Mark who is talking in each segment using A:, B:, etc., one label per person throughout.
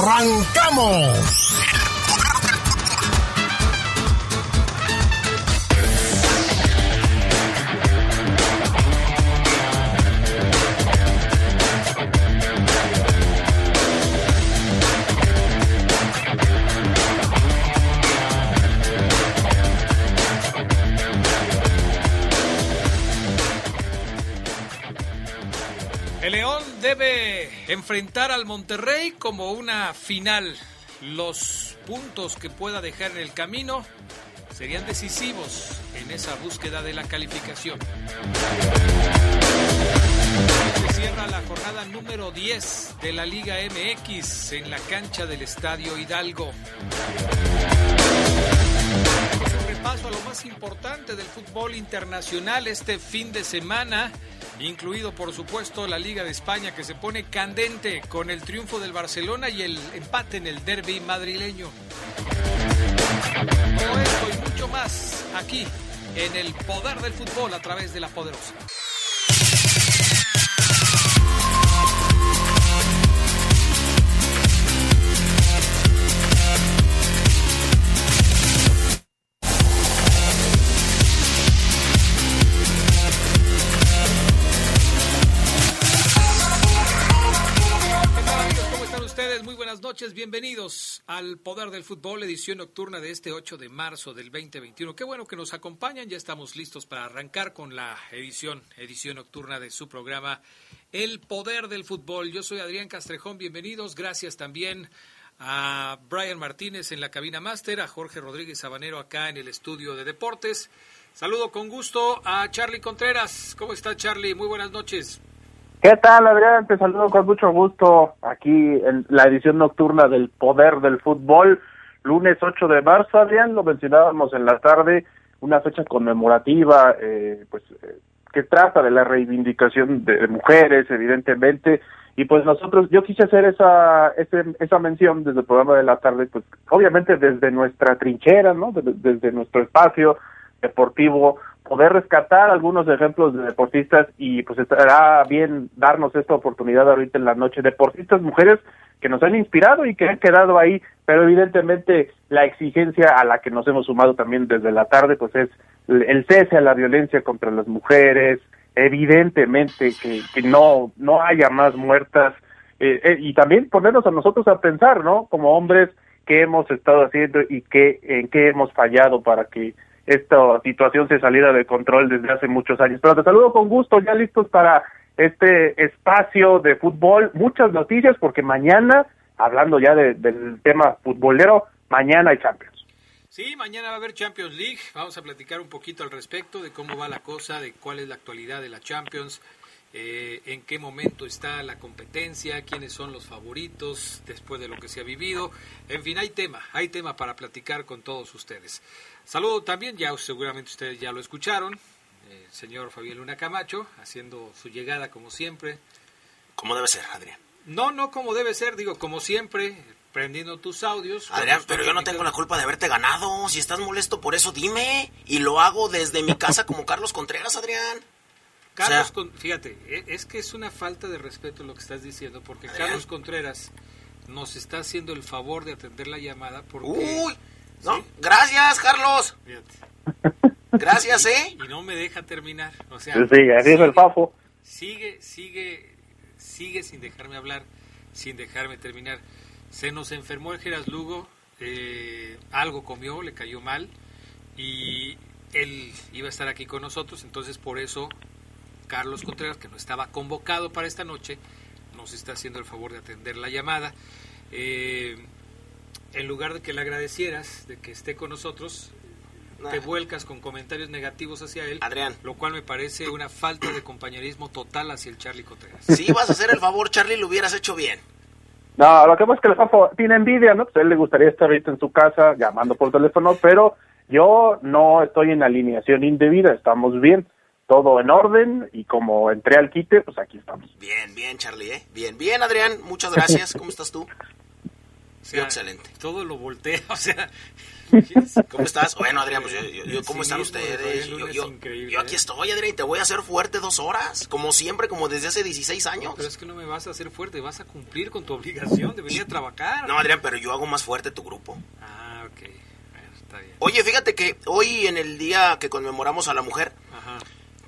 A: ¡Arrancamos!
B: Enfrentar al Monterrey como una final. Los puntos que pueda dejar en el camino serían decisivos en esa búsqueda de la calificación. Se cierra la jornada número 10 de la Liga MX en la cancha del Estadio Hidalgo. Un repaso a lo más importante del fútbol internacional este fin de semana incluido por supuesto la Liga de España que se pone candente con el triunfo del Barcelona y el empate en el derby madrileño. Todo esto y mucho más aquí en el poder del fútbol a través de la poderosa. Buenas noches, bienvenidos al Poder del Fútbol, edición nocturna de este 8 de marzo del 2021. Qué bueno que nos acompañan, ya estamos listos para arrancar con la edición, edición nocturna de su programa El Poder del Fútbol. Yo soy Adrián Castrejón, bienvenidos, gracias también a Brian Martínez en la cabina máster, a Jorge Rodríguez Sabanero acá en el estudio de deportes. Saludo con gusto a Charlie Contreras. ¿Cómo está Charlie? Muy buenas noches.
C: ¿Qué tal, Adrián? Te saludo con mucho gusto aquí en la edición nocturna del Poder del Fútbol, lunes 8 de marzo, Adrián, lo mencionábamos en la tarde, una fecha conmemorativa, eh, pues, eh, que trata de la reivindicación de mujeres, evidentemente, y pues nosotros, yo quise hacer esa, ese, esa mención desde el programa de la tarde, pues, obviamente desde nuestra trinchera, ¿no? Desde, desde nuestro espacio deportivo, poder rescatar algunos ejemplos de deportistas y pues estará bien darnos esta oportunidad ahorita en la noche. Deportistas mujeres que nos han inspirado y que han quedado ahí, pero evidentemente la exigencia a la que nos hemos sumado también desde la tarde pues es el cese a la violencia contra las mujeres, evidentemente que, no, no haya más muertas eh, eh, y también ponernos a nosotros a pensar, ¿no? Como hombres, qué hemos estado haciendo y qué, en qué hemos fallado para que esta situación se saliera de control desde hace muchos años. Pero te saludo con gusto, ya listos para este espacio de fútbol. Muchas noticias porque mañana, hablando ya de, del tema futbolero, mañana hay Champions.
B: Sí, mañana va a haber Champions League. Vamos a platicar un poquito al respecto de cómo va la cosa, de cuál es la actualidad de la Champions, eh, en qué momento está la competencia, quiénes son los favoritos después de lo que se ha vivido. En fin, hay tema, hay tema para platicar con todos ustedes. Saludo también, ya seguramente ustedes ya lo escucharon, el señor Fabián Luna Camacho, haciendo su llegada como siempre.
D: Como debe ser, Adrián.
B: No, no como debe ser, digo, como siempre, prendiendo tus audios.
D: Adrián, pero yo no tengo la culpa de haberte ganado. Si estás molesto por eso, dime. Y lo hago desde mi casa como Carlos Contreras, Adrián.
B: Carlos,
D: O sea-
B: Con- fíjate, e- es que es una falta de respeto lo que estás diciendo, porque. Carlos Contreras nos está haciendo el favor de atender la llamada porque...
D: Uy, no,
B: ¿Sí?
D: gracias, Carlos.
B: Fíjate,
D: Gracias, ¿eh?
B: y no me deja terminar. O sea,
C: Sí, así es el Fafo.
B: sigue, sigue, sigue sin dejarme hablar, sin dejarme terminar. Se nos enfermó el Geras Lugo, eh, algo comió, le cayó mal y él iba a estar aquí con nosotros, entonces por eso Carlos Contreras, que no estaba convocado para esta noche, nos está haciendo el favor de atender la llamada. Eh, en lugar de que le agradecieras de que esté con nosotros, te vuelcas con comentarios negativos hacia él,
D: Adrián.
B: lo cual me parece una falta de compañerismo total hacia el Charlie Contreras.
D: Si ibas a hacer el favor, Charlie, lo hubieras hecho bien.
C: No, lo que pasa es que el Fafo tiene envidia, ¿no? Pues a él le gustaría estar ahorita en su casa llamando por teléfono, pero yo no estoy en alineación indebida, estamos bien, todo en orden y como entré al quite, pues aquí estamos.
D: Bien, bien, Charlie, ¿eh? Bien, bien, Adrián, muchas gracias. ¿Cómo estás tú?
B: Sí, excelente. Todo lo voltea, o sea,
D: ¿Cómo estás? Bueno, Adrián, pues yo, ¿cómo están ustedes? Yo, yo, aquí ¿eh? estoy, Adrián, y te voy a hacer fuerte dos horas, como siempre, como desde hace 16 años.
B: pero es que no me vas a hacer fuerte, vas a cumplir con tu obligación de venir a trabajar.
D: No, Adrián, pero yo hago más fuerte tu grupo.
B: Ah, ok. está bien.
D: Oye, fíjate que hoy en el día que conmemoramos a la mujer,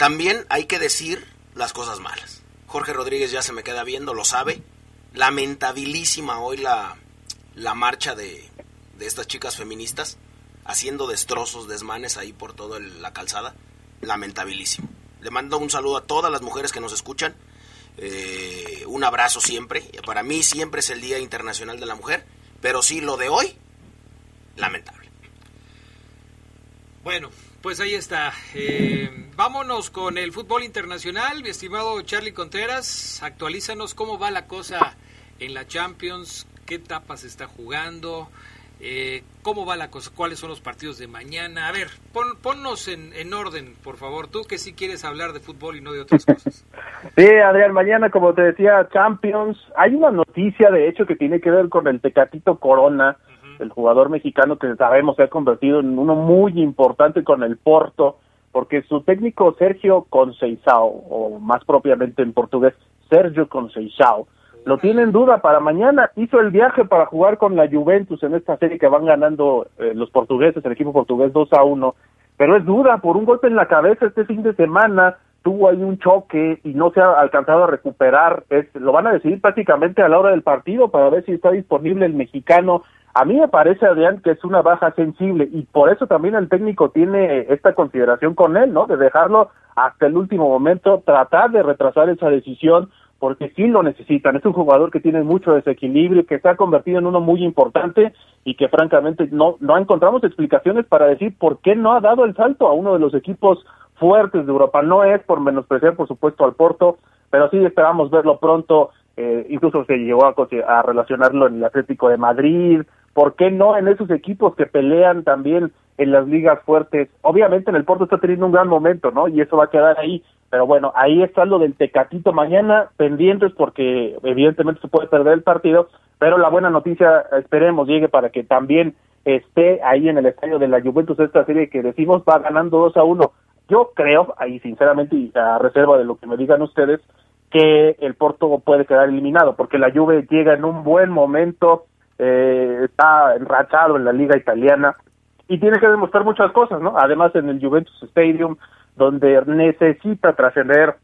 D: también hay que decir las cosas malas. Jorge Rodríguez ya se me queda viendo, lo sabe. Lamentabilísima hoy la, la marcha de, de estas chicas feministas haciendo destrozos, desmanes ahí por toda la calzada. Lamentabilísimo. Le mando un saludo a todas las mujeres que nos escuchan. Eh, un abrazo siempre. Para mí siempre es el Día Internacional de la Mujer. Pero sí, lo de hoy, lamentable.
B: Bueno, pues ahí está. Eh, vámonos con el fútbol internacional. Mi estimado Charlie Contreras, actualízanos cómo va la cosa en la Champions, qué etapas está jugando. Eh, ¿Cómo va la cosa? ¿Cuáles son los partidos de mañana? A ver, ponnos en, en, orden, por favor. Tú que sí quieres hablar de fútbol y no de otras cosas.
C: Sí, Adrián, mañana, como te decía, Champions. Hay una noticia, de hecho, que tiene que ver con el Tecatito Corona, el jugador mexicano que sabemos se ha convertido en uno muy importante con el Porto, porque su técnico Sergio Conceição, o más propiamente en portugués, Sergio Conceição, lo tiene en duda para mañana. Hizo el viaje para jugar con la Juventus en esta serie que van ganando eh, los portugueses, el equipo portugués 2 a 1. Pero es duda por un golpe en la cabeza este fin de semana. Tuvo ahí un choque y no se ha alcanzado a recuperar. Es, lo van a decidir prácticamente a la hora del partido para ver si está disponible el mexicano. A mí me parece, Adrián, que es una baja sensible y por eso también el técnico tiene esta consideración con él, ¿no? De dejarlo hasta el último momento, tratar de retrasar esa decisión porque sí lo necesitan. Es un jugador que tiene mucho desequilibrio, que se ha convertido en uno muy importante y que francamente no, no encontramos explicaciones para decir por qué no ha dado el salto a uno de los equipos fuertes de Europa. No es por menospreciar, por supuesto, al Porto, pero sí esperamos verlo pronto. Eh, incluso se llegó a, a relacionarlo en el Atlético de Madrid. ¿Por qué no en esos equipos que pelean también en las ligas fuertes? Obviamente en el Porto está teniendo un gran momento, ¿no? Y eso va a quedar ahí pero bueno, ahí está lo del Tecatito mañana, pendientes porque evidentemente se puede perder el partido, pero la buena noticia, esperemos, llegue para que también esté ahí en el estadio de la Juventus esta serie que decimos va ganando 2 a 1. Yo creo, ahí sinceramente, y a reserva de lo que me digan ustedes, que el Porto puede quedar eliminado, porque la Juve llega en un buen momento, eh, está enrachado en la liga italiana y tiene que demostrar muchas cosas, ¿no? Además en el Juventus Stadium donde necesita trascender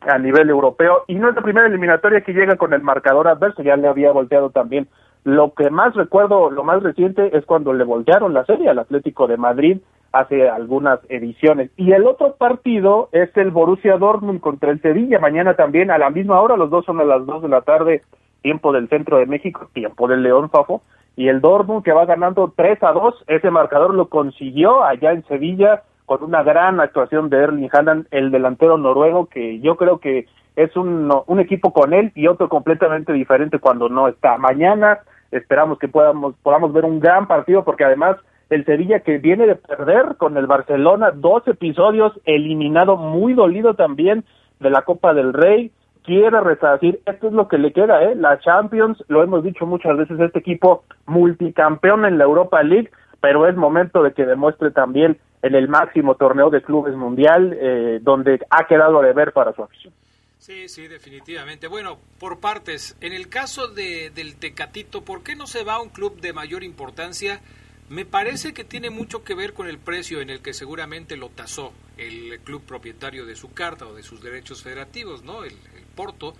C: a nivel europeo y no es la primera eliminatoria que llega con el marcador adverso, ya le había volteado también. Lo que más recuerdo, lo más reciente es cuando le voltearon la serie al Atlético de Madrid hace algunas ediciones. Y el otro partido es el Borussia Dortmund contra el Sevilla, mañana también a la misma hora, los dos son a las dos de la tarde, tiempo del centro de México, tiempo del León Fafo, y el Dortmund que va ganando 3 a 2, ese marcador lo consiguió allá en Sevilla, con una gran actuación de Erling Haaland, el delantero noruego, que yo creo que es un, un equipo con él y otro completamente diferente cuando no está. Mañana esperamos que podamos, podamos ver un gran partido porque además el Sevilla que viene de perder con el Barcelona dos episodios, eliminado muy dolido también de la Copa del Rey, quiere resarcir, esto es lo que le queda, ¿eh? la Champions, lo hemos dicho muchas veces, este equipo multicampeón en la Europa League, pero es momento de que demuestre también en el máximo torneo de clubes mundial, eh, donde ha quedado de ver para su afición.
B: Sí, sí, definitivamente. Bueno, por partes, en el caso de, del Tecatito, ¿por qué no se va a un club de mayor importancia? Me parece que tiene mucho que ver con el precio en el que seguramente lo tasó el club propietario de su carta o de sus derechos federativos, ¿no? El, Porto,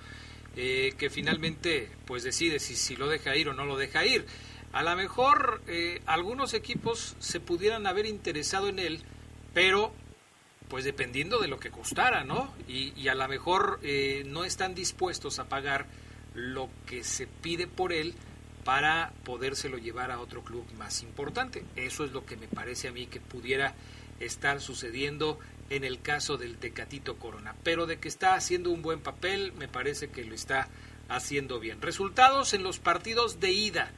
B: eh, que finalmente pues decide si, si lo deja ir o no lo deja ir. A lo mejor eh, algunos equipos se pudieran haber interesado en él, pero pues dependiendo de lo que costara, ¿no? Y, a lo mejor eh, no están dispuestos a pagar lo que se pide por él para podérselo llevar a otro club más importante. Eso es lo que me parece a mí que pudiera estar sucediendo en el caso del Tecatito Corona. Pero de que está haciendo un buen papel, me parece que lo está haciendo bien. Resultados en los partidos de ida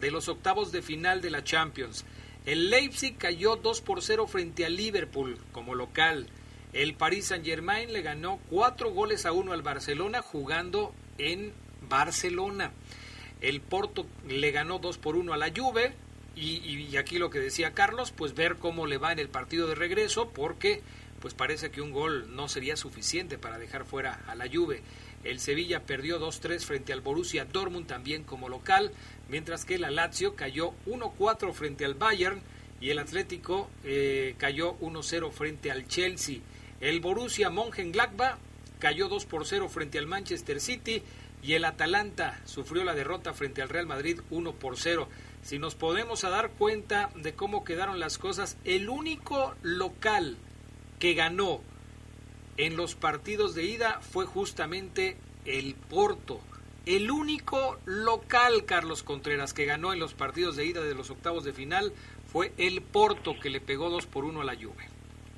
B: de los octavos de final de la Champions. El Leipzig cayó 2 por 0 frente al Liverpool como local. El Paris Saint-Germain le ganó 4 goles a 1 al Barcelona jugando en Barcelona. El Porto le ganó 2 por 1 a la Juve. Y, aquí lo que decía Carlos, pues ver cómo le va en el partido de regreso, porque pues parece que un gol no sería suficiente para dejar fuera a la Juve. El Sevilla perdió 2-3 frente al Borussia Dortmund también como local, mientras que la Lazio cayó 1-4 frente al Bayern y el Atlético eh, cayó 1-0 frente al Chelsea. El Borussia Mönchengladbach cayó 2 por 0 frente al Manchester City y el Atalanta sufrió la derrota frente al Real Madrid 1 por 0. Si nos podemos dar cuenta de cómo quedaron las cosas, el único local que ganó en los partidos de ida fue justamente el Porto. El único local, Carlos Contreras, que ganó en los partidos de ida de los octavos de final fue el Porto, que le pegó 2 por 1 a la Juve.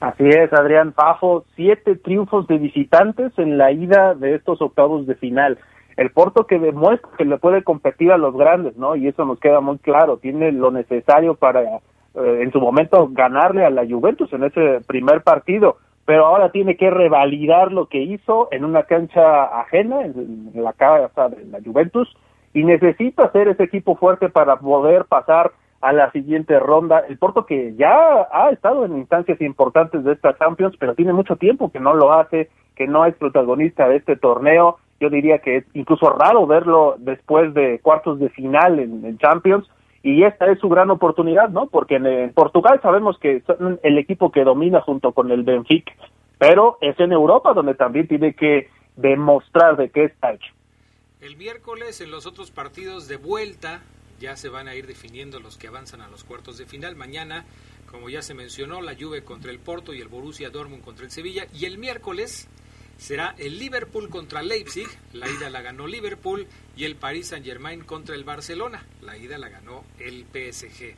C: Así es, Adrián Pajo, siete triunfos de visitantes en la ida de estos octavos de final. El Porto que demuestra que le puede competir a los grandes, ¿no? Y eso nos queda muy claro, tiene lo necesario para eh, en su momento ganarle a la Juventus en ese primer partido, pero ahora tiene que revalidar lo que hizo en una cancha ajena, en, la casa de la Juventus, y necesita ser ese equipo fuerte para poder pasar a la siguiente ronda. El Porto que ya ha estado en instancias importantes de esta Champions, pero tiene mucho tiempo que no lo hace, que no es protagonista de este torneo. Yo diría que es incluso raro verlo después de cuartos de final en, Champions y esta es su gran oportunidad, ¿no? Porque en, Portugal sabemos que son el equipo que domina junto con el Benfica, pero es en Europa donde también tiene que demostrar de qué está hecho.
B: El miércoles en los otros partidos de vuelta ya se van a ir definiendo los que avanzan a los cuartos de final. Mañana, como ya se mencionó, la Juve contra el Porto y el Borussia Dortmund contra el Sevilla. Y el miércoles será el Liverpool contra Leipzig, la ida la ganó Liverpool, y el Paris Saint-Germain contra el Barcelona, la ida la ganó el PSG.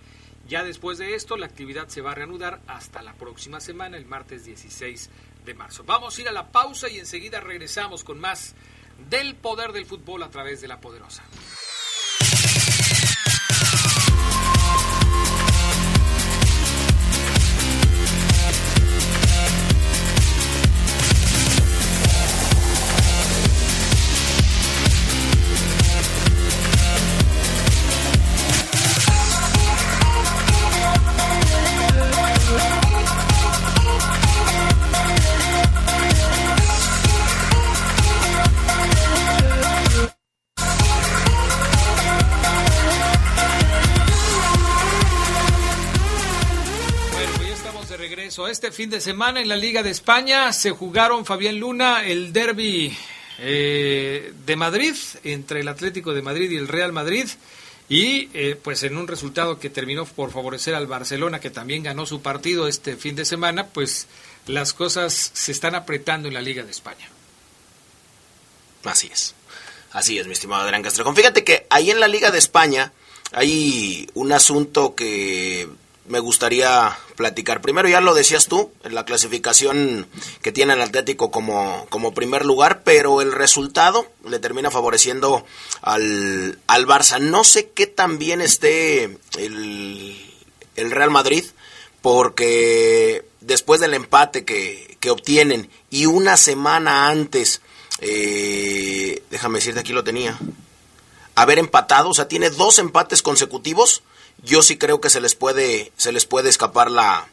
B: Ya después de esto, la actividad se va a reanudar hasta la próxima semana, el martes 16 de marzo. Vamos a ir a la pausa y enseguida regresamos con más del poder del fútbol a través de la poderosa. Este fin de semana en la Liga de España se jugaron, Fabián Luna, el derby eh, de Madrid, entre el Atlético de Madrid y el Real Madrid, y eh, pues en un resultado que terminó por favorecer al Barcelona, que también ganó su partido este fin de semana, pues las cosas se están apretando en la Liga de España.
D: Así es, así es, mi estimado Adrián Castro. Fíjate que ahí en la Liga de España hay un asunto que me gustaría platicar. Primero ya lo decías tú, en la clasificación que tiene el Atlético como, como primer lugar, pero el resultado le termina favoreciendo al, al Barça. No sé qué tan bien esté el, el Real Madrid, porque después del empate que, que obtienen y una semana antes, eh, déjame decirte, aquí lo tenía, haber empatado, o sea, tiene dos empates consecutivos yo sí creo que se les puede, se les puede escapar la,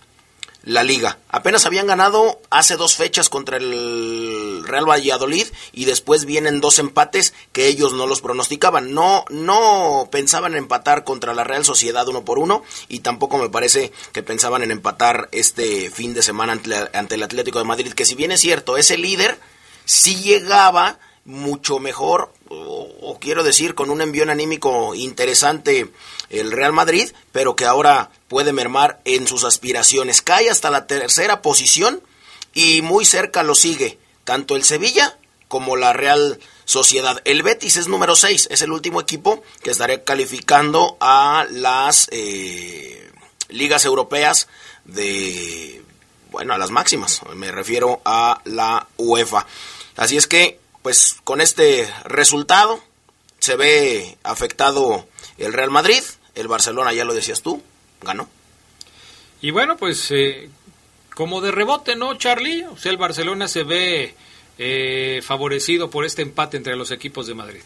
D: la liga. Apenas habían ganado hace dos fechas contra el Real Valladolid y después vienen dos empates que ellos no los pronosticaban. No, no pensaban en empatar contra la Real Sociedad uno por uno y tampoco me parece que pensaban en empatar este fin de semana ante, ante el Atlético de Madrid, que si bien es cierto, ese líder sí llegaba mucho mejor, o, quiero decir, con un envío anímico interesante el Real Madrid, pero que ahora puede mermar en sus aspiraciones. Cae hasta la tercera posición y muy cerca lo sigue tanto el Sevilla como la Real Sociedad. El Betis es número 6, es el último equipo que estaré calificando a las eh, ligas europeas de, bueno, a las máximas, me refiero a la UEFA. Así es que pues con este resultado se ve afectado el Real Madrid, el Barcelona, ya lo decías tú, ganó.
B: Y bueno, pues eh, como de rebote, ¿no, Charlie? O sea, el Barcelona se ve eh, favorecido por este empate entre los equipos de Madrid.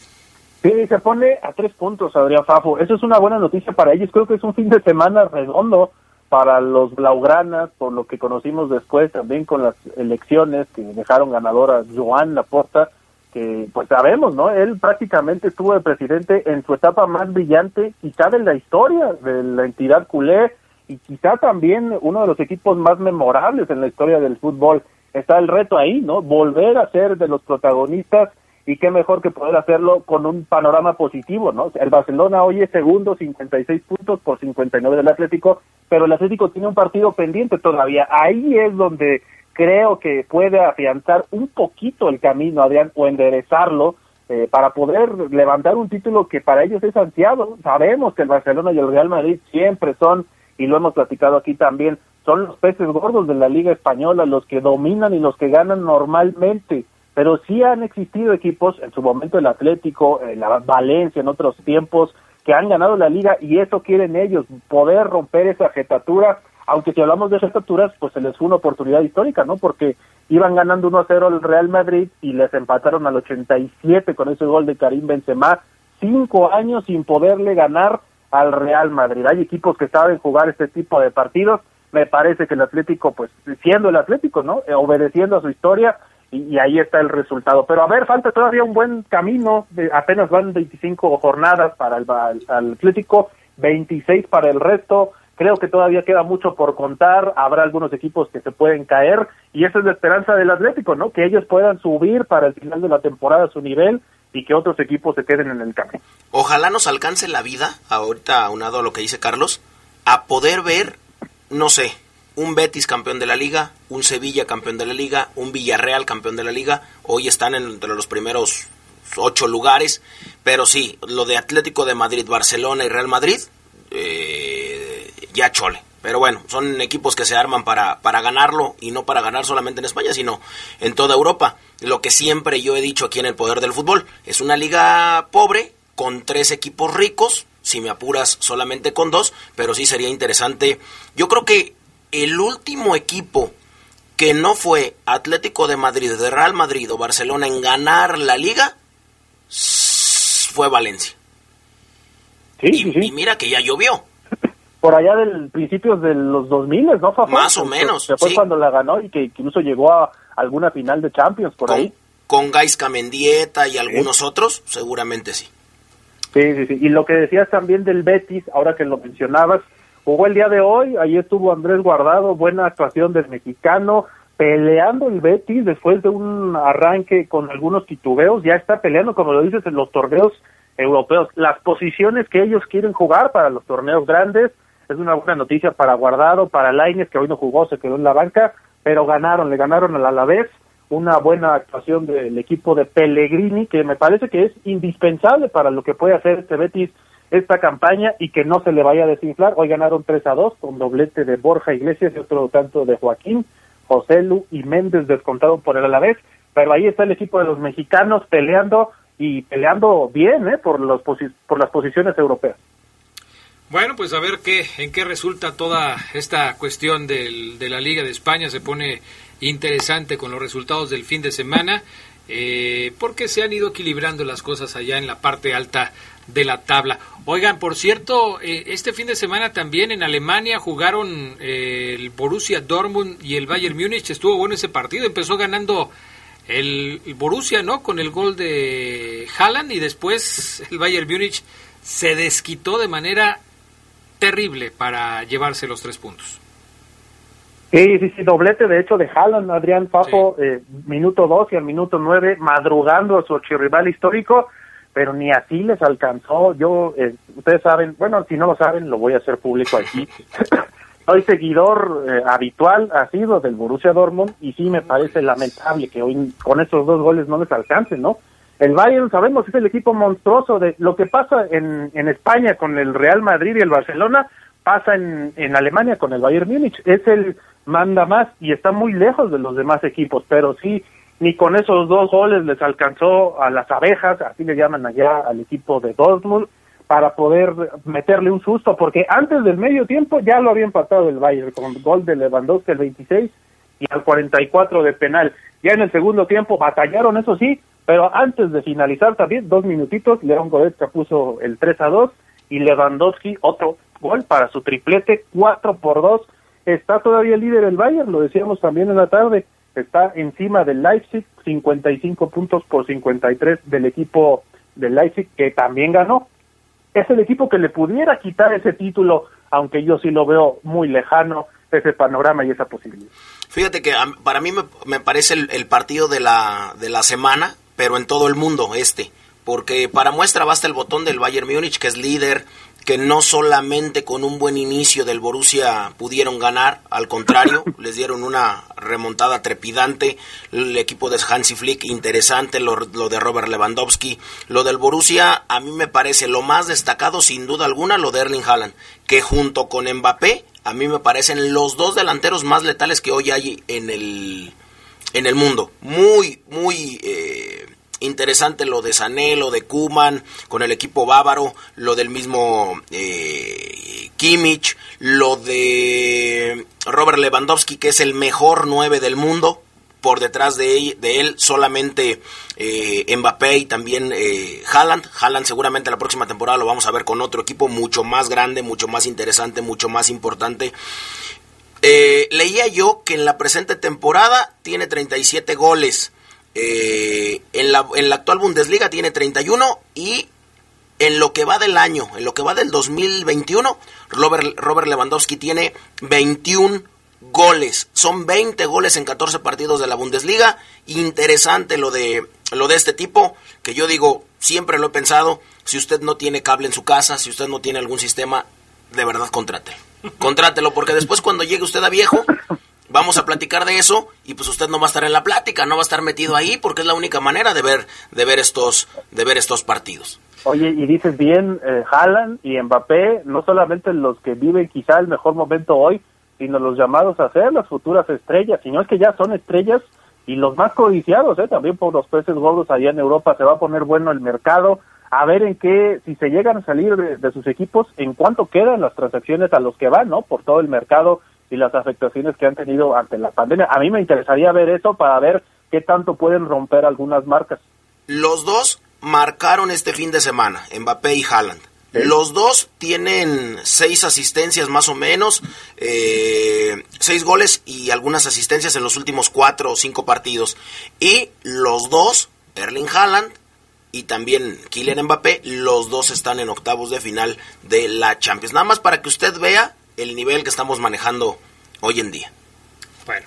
C: Sí, se pone a tres puntos, Adrián Fafo. Eso es una buena noticia para ellos. Creo que es un fin de semana redondo para los blaugranas, por lo que conocimos después también con las elecciones que dejaron ganadora Joan Laporta, que pues sabemos, ¿no? Él prácticamente estuvo de presidente en su etapa más brillante, quizá de la historia de la entidad culé y quizá también uno de los equipos más memorables en la historia del fútbol. Está el reto ahí, ¿no? Volver a ser de los protagonistas y qué mejor que poder hacerlo con un panorama positivo, ¿no? El Barcelona hoy es segundo, 56 puntos por 59 del Atlético, pero el Atlético tiene un partido pendiente todavía. Ahí es donde creo que puede afianzar un poquito el camino, Adrián, o enderezarlo eh, para poder levantar un título que para ellos es ansiado. Sabemos que el Barcelona y el Real Madrid siempre son, y lo hemos platicado aquí también, son los peces gordos de la Liga Española, los que dominan y los que ganan normalmente pero sí han existido equipos, en su momento el Atlético, la Valencia en otros tiempos, que han ganado la liga y eso quieren ellos, poder romper esa jetatura, aunque si hablamos de jetaturas, pues se les fue una oportunidad histórica, ¿no? Porque iban ganando 1 a 0 el Real Madrid y les empataron al 87 con ese gol de Karim Benzema, cinco años sin poderle ganar al Real Madrid. Hay equipos que saben jugar este tipo de partidos, me parece que el Atlético, pues siendo el Atlético, ¿no? Eh, obedeciendo a su historia, y, ahí está el resultado. Pero a ver, falta todavía un buen camino, apenas van 25 jornadas para el, Atlético, 26 para el resto. Creo que todavía queda mucho por contar, habrá algunos equipos que se pueden caer y esa es la esperanza del Atlético, ¿no? Que ellos puedan subir para el final de la temporada su nivel y que otros equipos se queden en el camino.
D: Ojalá nos alcance la vida, ahorita aunado a lo que dice Carlos, a poder ver, no sé, un Betis campeón de la liga, un Sevilla campeón de la liga, un Villarreal campeón de la liga. Hoy están entre los primeros ocho lugares. Pero sí, lo de Atlético de Madrid, Barcelona y Real Madrid, eh, ya chole. Pero bueno, son equipos que se arman para, para ganarlo y no para ganar solamente en España, sino en toda Europa. Lo que siempre yo he dicho aquí en el Poder del Fútbol, es una liga pobre con tres equipos ricos, si me apuras solamente con dos, pero sí sería interesante. Yo creo que el último equipo que no fue Atlético de Madrid, de Real Madrid o Barcelona en ganar la liga fue Valencia. y, mira que ya llovió.
C: Por allá del principios de los 2000, ¿no,
D: Más o menos.
C: fue cuando la ganó y que incluso llegó a alguna final de Champions por ahí.
D: Con Gaisca Mendieta y algunos otros, seguramente sí.
C: Sí, sí, sí. Y lo que decías también del Betis, ahora que lo mencionabas, Jugó el día de hoy, ahí estuvo Andrés Guardado, buena actuación del mexicano, peleando el Betis después de un arranque con algunos titubeos, ya está peleando, como lo dices, en los torneos europeos. Las posiciones que ellos quieren jugar para los torneos grandes, es una buena noticia para Guardado, para Laines, que hoy no jugó, se quedó en la banca, pero ganaron, le ganaron al Alavés, una buena actuación del equipo de Pellegrini, que me parece que es indispensable para lo que puede hacer este Betis esta campaña y que no se le vaya a desinflar. Hoy ganaron 3 a 2 con doblete de Borja Iglesias y otro tanto de Joaquín, José Lu y Méndez descontado por el Alavés, pero ahí está el equipo de los mexicanos peleando y peleando bien ¿eh? por, los por las posiciones europeas.
B: Bueno, pues a ver qué, en qué resulta toda esta cuestión del, de la Liga de España. Se pone interesante con los resultados del fin de semana, eh, porque se han ido equilibrando las cosas allá en la parte alta de la tabla. Oigan, por cierto, eh, este fin de semana también en Alemania jugaron eh, el Borussia Dortmund y el Bayern Múnich. Estuvo bueno ese partido. Empezó ganando el, Borussia, ¿no? Con el gol de Haaland y después el Bayern Múnich se desquitó de manera terrible para llevarse los tres puntos.
C: Sí, sí, sí, doblete de hecho de Haaland, Adrián Papo, eh, minuto dos y al minuto nueve, madrugando a su archirrival histórico pero ni así les alcanzó. Yo, eh, ustedes saben, bueno, si no lo saben, lo voy a hacer público aquí. Soy seguidor eh, habitual, ha sido del Borussia Dortmund, y sí me parece lamentable que hoy con estos dos goles no les alcancen, ¿no? El Bayern, sabemos, es el equipo monstruoso de lo que pasa en, en España con el Real Madrid y el Barcelona, pasa en, en Alemania con el Bayern Múnich. Es el manda más y está muy lejos de los demás equipos, pero sí ni con esos dos goles les alcanzó a las abejas, así le llaman allá al equipo de Dortmund, para poder meterle un susto, porque antes del medio tiempo ya lo había empatado el Bayern con gol de Lewandowski el 26 y al 44 de penal. Ya en el segundo tiempo batallaron, eso sí, pero antes de finalizar también, dos minutitos, León Goretzka puso el 3 a 2 y Lewandowski otro gol para su triplete, 4 por 2. Está todavía el líder el Bayern, lo decíamos también en la tarde, está encima del Leipzig, 55 puntos por 53 del equipo del Leipzig, que también ganó. Es el equipo que le pudiera quitar ese título, aunque yo sí lo veo muy lejano, ese panorama y esa posibilidad.
D: Fíjate que para mí me, parece el, partido de la, de la semana, pero en todo el mundo este, porque para muestra basta el botón del Bayern Múnich, que es líder, que no solamente con un buen inicio del Borussia pudieron ganar, al contrario, les dieron una remontada trepidante, el equipo de Hansi Flick interesante, lo, de Robert Lewandowski, lo del Borussia a mí me parece lo más destacado sin duda alguna lo de Erling Haaland, que junto con Mbappé a mí me parecen los dos delanteros más letales que hoy hay en el en el mundo, muy muy eh, interesante lo de Sané, lo de Kuman con el equipo bávaro, lo del mismo eh, Kimmich, lo de Robert Lewandowski, que es el mejor 9 del mundo. Por detrás de él, de él solamente eh, Mbappé y también eh, Haaland. Haaland seguramente la próxima temporada lo vamos a ver con otro equipo mucho más grande, mucho más interesante, mucho más importante. Eh, leía yo que en la presente temporada tiene 37 goles. Eh, en, la, en la actual Bundesliga tiene 31 y en lo que va del año, en lo que va del 2021, Robert, Robert Lewandowski tiene 21 goles. Son 20 goles en 14 partidos de la Bundesliga. Interesante lo de, lo de este tipo, que yo digo, siempre lo he pensado, si usted no tiene cable en su casa, si usted no tiene algún sistema, de verdad contrátelo. Contrátelo, porque después cuando llegue usted a viejo, vamos a platicar de eso y pues usted no va a estar en la plática, no va a estar metido ahí porque es la única manera de ver de ver estos de ver estos partidos.
C: Oye, y dices bien, eh, Haaland y Mbappé, no solamente los que viven quizá el mejor momento hoy, sino los llamados a ser las futuras estrellas, sino es que ya son estrellas y los más codiciados, ¿eh? también por los peces gordos allá en Europa se va a poner bueno el mercado, a ver en qué, si se llegan a salir de, de sus equipos, en cuánto quedan las transacciones a los que van, ¿no? Por todo el mercado y las afectaciones que han tenido ante la pandemia. A mí me interesaría ver eso para ver qué tanto pueden romper algunas marcas.
D: Los dos marcaron este fin de semana, Mbappé y Haaland. Los dos tienen seis asistencias más o menos, eh, seis goles y algunas asistencias en los últimos cuatro o cinco partidos. Y los dos, Erling Haaland y también Kylian Mbappé, los dos están en octavos de final de la Champions. Nada más para que usted vea el nivel que estamos manejando hoy en día.
B: Bueno,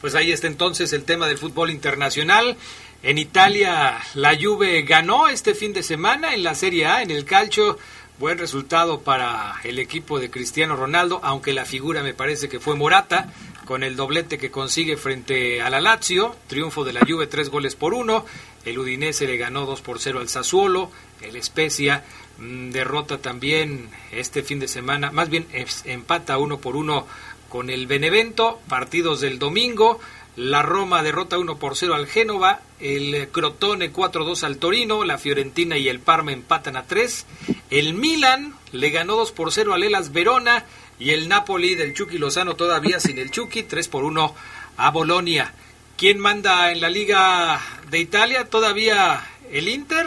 B: pues ahí está entonces el tema del fútbol internacional. En Italia la Juve ganó este fin de semana en la Serie A, en el calcio. Buen resultado para el equipo de Cristiano Ronaldo, aunque la figura me parece que fue Morata, con el doblete que consigue frente a la Lazio. Triunfo de la Juve, tres goles por uno. El Udinese le ganó dos por cero al Sassuolo. El Spezia derrota también este fin de semana, más bien empata uno por uno con el Benevento, partidos del domingo, la Roma derrota 1 por 0 al Génova, el Crotone 4-2 al Torino, la Fiorentina y el Parma empatan a 3, el Milan le ganó 2 por 0 al Elas Verona y el Napoli del Chucky Lozano todavía sin el Chucky 3 por 1 a Bolonia. ¿Quién manda en la Liga de Italia? ¿Todavía el Inter?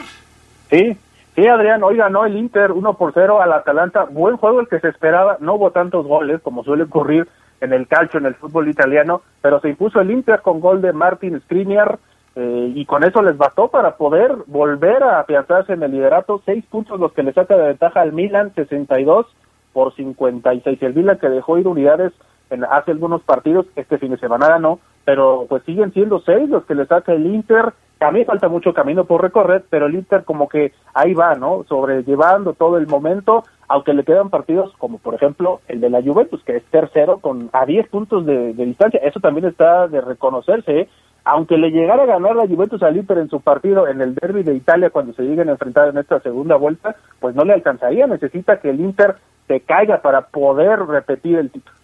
C: Sí, Sí, Adrián, hoy ganó el Inter 1 por 0 al Atalanta. Buen juego el que se esperaba. No hubo tantos goles como suele ocurrir en el calcio, en el fútbol italiano, pero se impuso el Inter con gol de Martin Skriniar eh, y con eso les bastó para poder volver a afianzarse en el liderato. Seis puntos los que le saca de ventaja al Milan, 62 por 56. El Milan que dejó ir unidades en, hace algunos partidos, este fin de semana ganó, pero pues siguen siendo seis los que le saca el Inter a mí falta mucho camino por recorrer, pero el Inter como que ahí va, ¿no? Sobrellevando todo el momento, aunque le quedan partidos como por ejemplo el de la Juventus, que es tercero con a 10 puntos de, distancia. Eso también está de reconocerse, ¿eh? Aunque le llegara a ganar la Juventus al Inter en su partido en el derby de Italia cuando se lleguen a enfrentar en esta segunda vuelta, pues no le alcanzaría. Necesita que el Inter se caiga para poder repetir el título.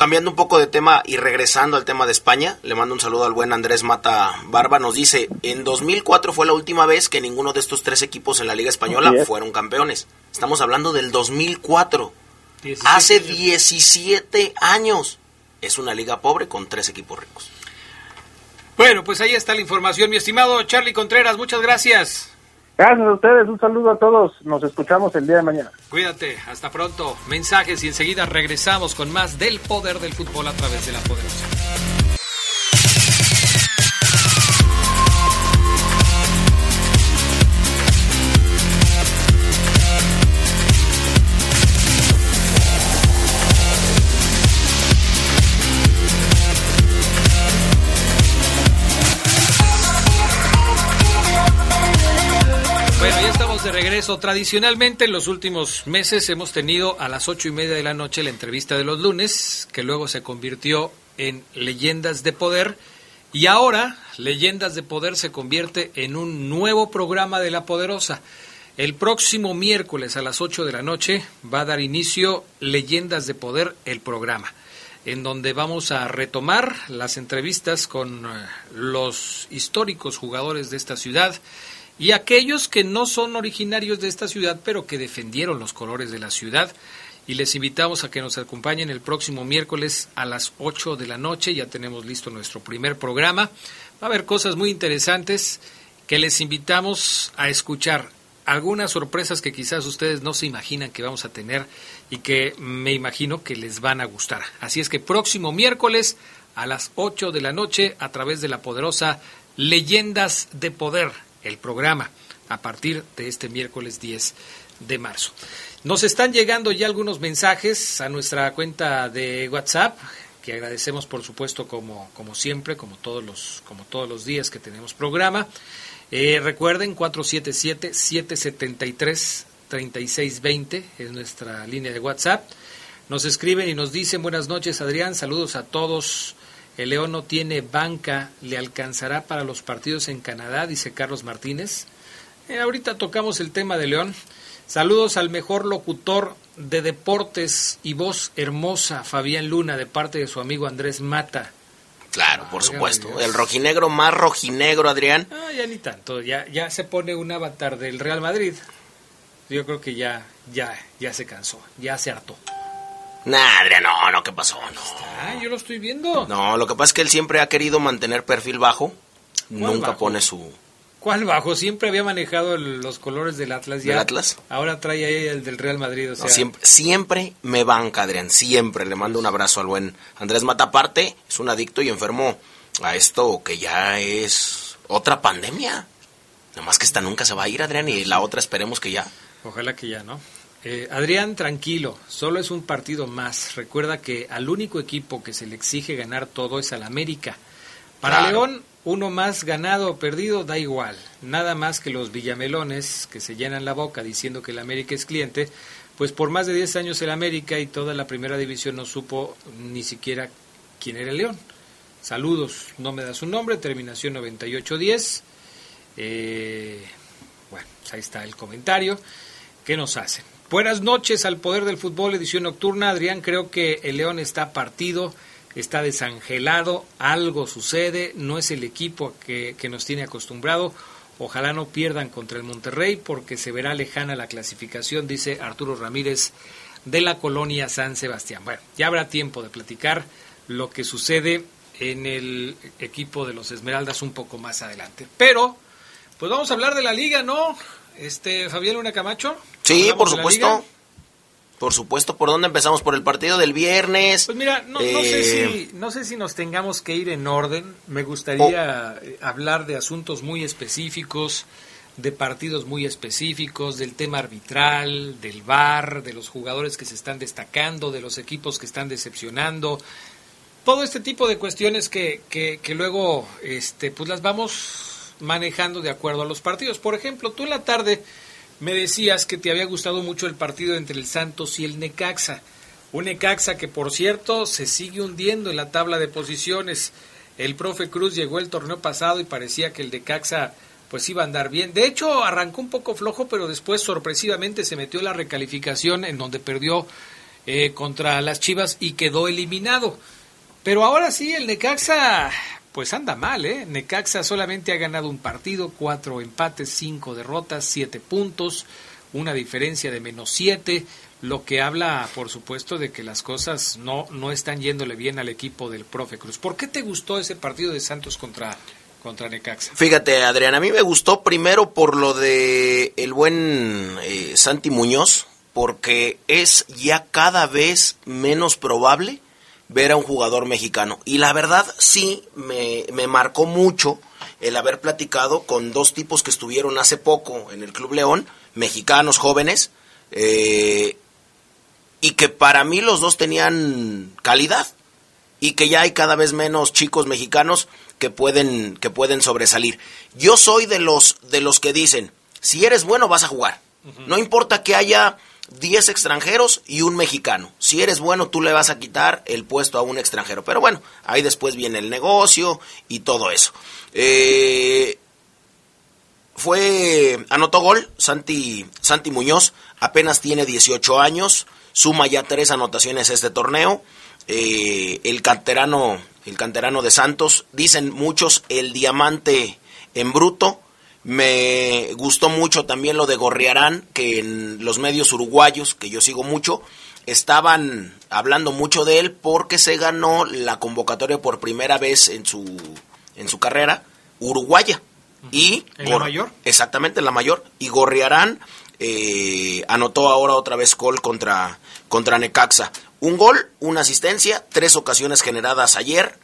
D: Cambiando un poco de tema y regresando al tema de España, le mando un saludo al buen Andrés Mata Barba. Nos dice, en 2004 fue la última vez que ninguno de estos tres equipos en la Liga Española fueron campeones. Estamos hablando del 2004. Hace 17 años. Es una liga pobre con tres equipos ricos.
B: Bueno, pues ahí está la información, mi estimado Charlie Contreras. Muchas gracias.
C: Gracias a ustedes, un saludo a todos. Nos escuchamos el día de mañana.
B: Cuídate, hasta pronto. Mensajes y enseguida regresamos con más del poder del fútbol a través de la poderosa. De regreso. Tradicionalmente en los últimos meses hemos tenido a las ocho y media de la noche la entrevista de los lunes, que luego se convirtió en Leyendas de Poder. Y ahora Leyendas de Poder se convierte en un nuevo programa de La Poderosa. El próximo miércoles a las 8 de la noche va a dar inicio Leyendas de Poder, el programa, en donde vamos a retomar las entrevistas con eh, los históricos jugadores de esta ciudad y aquellos que no son originarios de esta ciudad, pero que defendieron los colores de la ciudad. Y les invitamos a que nos acompañen el próximo miércoles a las 8 de la noche. Ya tenemos listo nuestro primer programa. Va a haber cosas muy interesantes que les invitamos a escuchar. Algunas sorpresas que quizás ustedes no se imaginan que vamos a tener y que me imagino que les van a gustar. Así es que próximo miércoles a las 8 de la noche a través de la poderosa Leyendas de Poder el programa a partir de este miércoles 10 de marzo. Nos están llegando ya algunos mensajes a nuestra cuenta de WhatsApp, que agradecemos por supuesto como, como siempre, como todos, los, como todos los días que tenemos programa. Eh, recuerden 477-773-3620 es nuestra línea de WhatsApp. Nos escriben y nos dicen buenas noches Adrián, saludos a todos el León no tiene banca, ¿le alcanzará para los partidos en Canadá? Dice Carlos Martínez. Eh, ahorita tocamos el tema de León. Saludos al mejor locutor de deportes y voz hermosa, Fabián Luna, de parte de su amigo Andrés Mata.
D: Claro, por supuesto. El rojinegro más rojinegro, Adrián.
B: Ah, ya ni tanto. Ya, ya se pone un avatar del Real Madrid. Yo creo que ya, ya, ya se cansó, ya se hartó.
D: Nah, Adrián, no, no, ¿qué pasó? No.
B: Ah, yo lo estoy viendo.
D: No, lo que pasa es que él siempre ha querido mantener perfil bajo. Nunca pone su...
B: ¿Cuál bajo? Siempre había manejado los colores del Atlas.
D: ¿Del Atlas?
B: Ahora trae ahí el del Real Madrid. O sea...
D: siempre, siempre me banca, Adrián. Siempre. Le mando un abrazo al buen Andrés Mataparte. Es un adicto y enfermo a esto que ya es otra pandemia. Nada más que esta nunca se va a ir, Adrián, y la otra esperemos que ya.
B: Ojalá que ya, ¿no? Eh, Adrián, tranquilo, solo es un partido más. Recuerda que al único equipo que se le exige ganar todo es al América. Para León, uno más ganado o perdido da igual. Nada más que los villamelones que se llenan la boca diciendo que el América es cliente, pues por más de 10 años el América y toda la primera división no supo ni siquiera quién era el León. Saludos, no me da su nombre, terminación 9810. Eh, bueno, pues ahí está el comentario. ¿Qué nos hacen? Buenas noches al Poder del Fútbol, edición nocturna. Adrián, creo que el León está partido, está desangelado, algo sucede, no es el equipo que, nos tiene acostumbrado. Ojalá no pierdan contra el Monterrey porque se verá lejana la clasificación, dice Arturo Ramírez de la colonia San Sebastián. Bueno, ya habrá tiempo de platicar lo que sucede en el equipo de los Esmeraldas un poco más adelante. Pero, pues vamos a hablar de la liga, ¿no? Este, Fabián Luna Camacho.
D: Sí, por supuesto. Por supuesto, ¿por dónde empezamos? ¿Por el partido del viernes?
B: Pues mira, no, sé, eh, si, no sé si nos tengamos que ir en orden. Me gustaría oh. eh, hablar de asuntos muy específicos, de partidos muy específicos, del tema arbitral, del VAR, de los jugadores que se están destacando, de los equipos que están decepcionando. Todo este tipo de cuestiones que, que, que luego este, pues las vamos manejando de acuerdo a los partidos. Por ejemplo, tú en la tarde me decías que te había gustado mucho el partido entre el Santos y el Necaxa. Un Necaxa que, por cierto, se sigue hundiendo en la tabla de posiciones. El profe Cruz llegó el torneo pasado y parecía que el Necaxa pues iba a andar bien. De hecho, arrancó un poco flojo, pero después sorpresivamente se metió la recalificación en donde perdió eh, contra las Chivas y quedó eliminado. Pero ahora sí, el Necaxa, pues anda mal, ¿eh? Necaxa solamente ha ganado un partido, cuatro empates, cinco derrotas, siete puntos, una diferencia de menos siete, lo que habla, por supuesto, de que las cosas no, no están yéndole bien al equipo del profe Cruz. ¿Por qué te gustó ese partido de Santos contra, contra Necaxa?
D: Fíjate, Adrián, a mí me gustó primero por lo de el buen eh, Santi Muñoz, porque es ya cada vez menos probable ver a un jugador mexicano. Y la verdad sí me, me, marcó mucho el haber platicado con dos tipos que estuvieron hace poco en el Club León, mexicanos jóvenes, eh, y que para mí los dos tenían calidad y que ya hay cada vez menos chicos mexicanos que pueden que pueden sobresalir. Yo soy de los de los que dicen, si eres bueno vas a jugar. No importa que haya 10 extranjeros y un mexicano. Si eres bueno, tú le vas a quitar el puesto a un extranjero. Pero bueno, ahí después viene el negocio y todo eso. Eh, fue, anotó gol Santi, Santi Muñoz, apenas tiene 18 años, suma ya tres anotaciones este torneo. Eh, el canterano, el canterano de Santos, dicen muchos el diamante en bruto me gustó mucho también lo de Gorriarán, que en los medios uruguayos, que yo sigo mucho, estaban hablando mucho de él porque se ganó la convocatoria por primera vez en su, en su carrera uruguaya. Y
B: ¿En la mayor?
D: Exactamente, en la mayor. Y Gorriarán eh, anotó ahora otra vez gol contra, contra Necaxa. Un gol, una asistencia, tres ocasiones generadas ayer,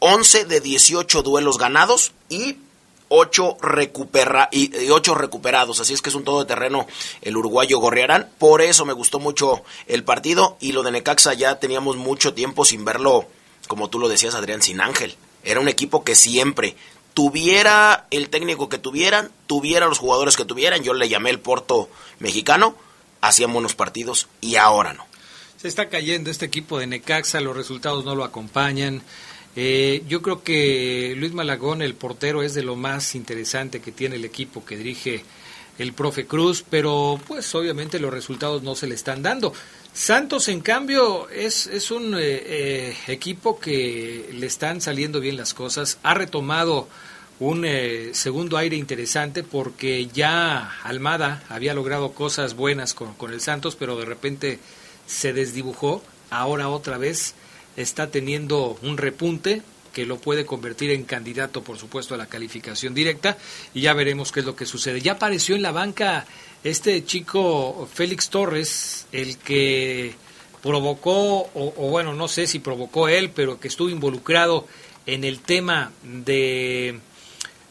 D: 11 de 18 duelos ganados y ocho, recupera y, ocho recuperados. Así es que es un todo terreno el uruguayo Gorriarán. Por eso me gustó mucho el partido. Y lo de Necaxa ya teníamos mucho tiempo sin verlo, como tú lo decías, Adrián, sin Ángel. Era un equipo que siempre tuviera el técnico que tuvieran, tuviera los jugadores que tuvieran. Yo le llamé el Porto mexicano. Hacían buenos partidos y ahora no.
B: Se está cayendo este equipo de Necaxa, los resultados no lo acompañan. Eh, yo creo que Luis Malagón, el portero, es de lo más interesante que tiene el equipo que dirige el profe Cruz, pero pues obviamente los resultados no se le están dando. Santos, en cambio, es, es un eh, eh, equipo que le están saliendo bien las cosas. Ha retomado un segundo aire interesante porque ya Almada había logrado cosas buenas con, con el Santos, pero de repente se desdibujó. Ahora otra vez está teniendo un repunte que lo puede convertir en candidato, por supuesto, a la calificación directa y ya veremos qué es lo que sucede. Ya apareció en la banca este chico Félix Torres, el que provocó, o, bueno, no sé si provocó él, pero que estuvo involucrado en el tema de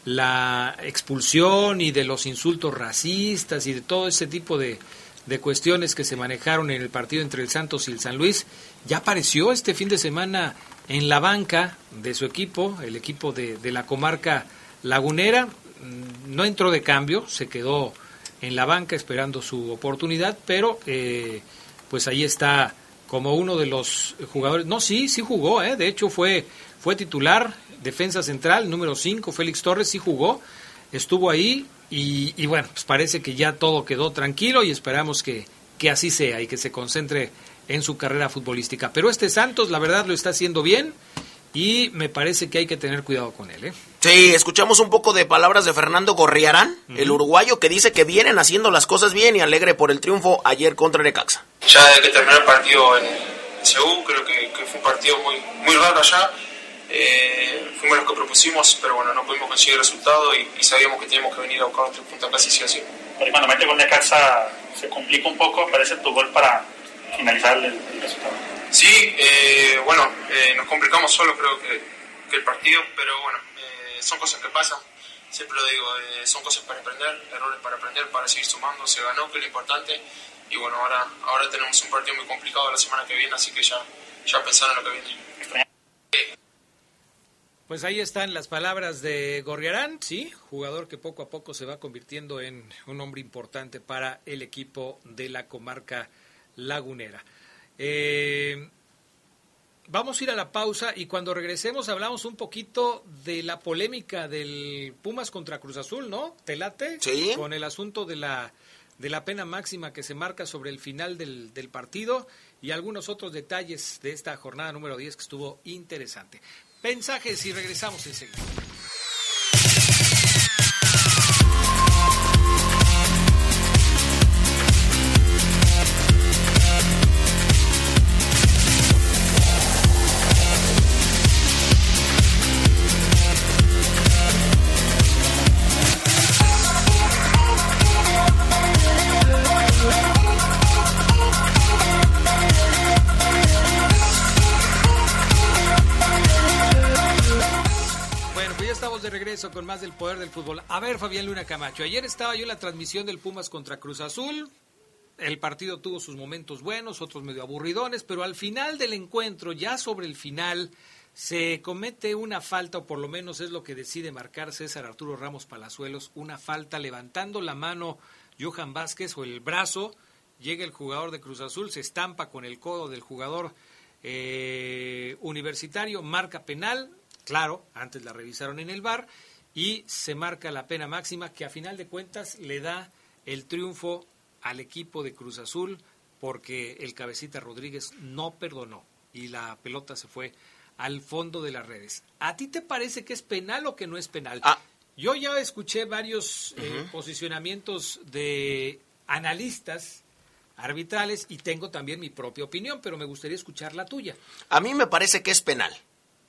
B: la expulsión y de los insultos racistas y de todo ese tipo de, de cuestiones que se manejaron en el partido entre el Santos y el San Luis, ya apareció este fin de semana en la banca de su equipo, el equipo de, la comarca lagunera. Mm, no entró de cambio, se quedó en la banca esperando su oportunidad, pero eh, pues ahí está como uno de los jugadores. No, sí, sí jugó, eh, de hecho fue, fue titular, defensa central, número 5, Félix Torres, sí jugó, estuvo ahí, y, bueno, pues parece que ya todo quedó tranquilo y esperamos que, que así sea y que se concentre en su carrera futbolística. Pero este Santos, la verdad, lo está haciendo bien y me parece que hay que tener cuidado con él. ¿eh?
D: Sí, escuchamos un poco de palabras de Fernando Gorriarán, el uruguayo, que dice que vienen haciendo las cosas bien y alegre por el triunfo ayer contra Necaxa.
E: Ya de que terminó el partido en Seúl, creo que, que fue un partido muy, muy raro allá eh, fuimos los que propusimos, pero bueno, no pudimos conseguir el resultado y, sabíamos que teníamos que venir a buscar tres puntos casi sí o sí.
F: Pero cuando mete gol de casa se complica un poco, parece tu gol para finalizar el, resultado.
E: Sí, eh, bueno, eh, nos complicamos solo creo que, que el partido, pero bueno, eh, son cosas que pasan. Siempre lo digo, son cosas para aprender, errores para aprender, para seguir sumando. Se ganó, que es lo importante. Y bueno, ahora, ahora tenemos un partido muy complicado la semana que viene, así que ya, ya en lo que viene.
B: Pues ahí están las palabras de Gorriarán, sí, jugador que poco a poco se va convirtiendo en un hombre importante para el equipo de la comarca lagunera. Eh, vamos a ir a la pausa y cuando regresemos hablamos un poquito de la polémica del Pumas contra Cruz Azul, ¿no? ¿Te late?
D: Sí.
B: Con el asunto de la de la pena máxima que se marca sobre el final del, del partido y algunos otros detalles de esta jornada número 10 que estuvo interesante. Mensajes y regresamos enseguida. Con más del poder del fútbol. A ver, Fabián Luna Camacho, ayer estaba yo en la transmisión del Pumas contra Cruz Azul. El partido tuvo sus momentos buenos, otros medio aburridones, pero al final del encuentro, ya sobre el final, se comete una falta, o por lo menos es lo que decide marcar César Arturo Ramos Palazuelos, una falta levantando la mano Johan Vázquez o el brazo, llega el jugador de Cruz Azul, se estampa con el codo del jugador eh, universitario, marca penal, claro, antes la revisaron en el bar, y se marca la pena máxima que a final de cuentas le da el triunfo al equipo de Cruz Azul porque el cabecita Rodríguez no perdonó y la pelota se fue al fondo de las redes. ¿A ti te parece que es penal o que no es penal? Ah. Yo ya escuché varios eh, posicionamientos de analistas arbitrales y tengo también mi propia opinión, pero me gustaría escuchar la tuya.
D: A mí me parece que es penal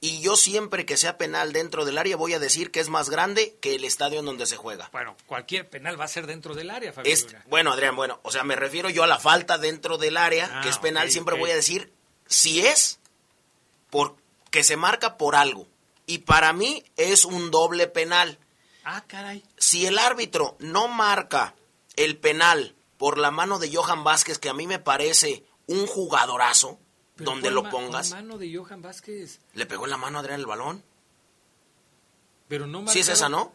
D: y yo siempre que sea penal dentro del área voy a decir que es más grande que el estadio en donde se juega.
B: Bueno, cualquier penal va a ser dentro del área,
D: bueno, Adrián, bueno, o sea, me refiero yo a la falta dentro del área, que es ah, penal, siempre voy a decir si es porque se marca por algo. Y para mí es un doble penal.
B: Ah, caray.
D: Si el árbitro no marca el penal por la mano de Johan Vázquez, que a mí me parece un jugadorazo, donde lo pongas.
B: mano de Johan Vázquez?
D: ¿Le pegó en la mano a Adrián el balón?
B: Pero no
D: Sí es esa, ¿no?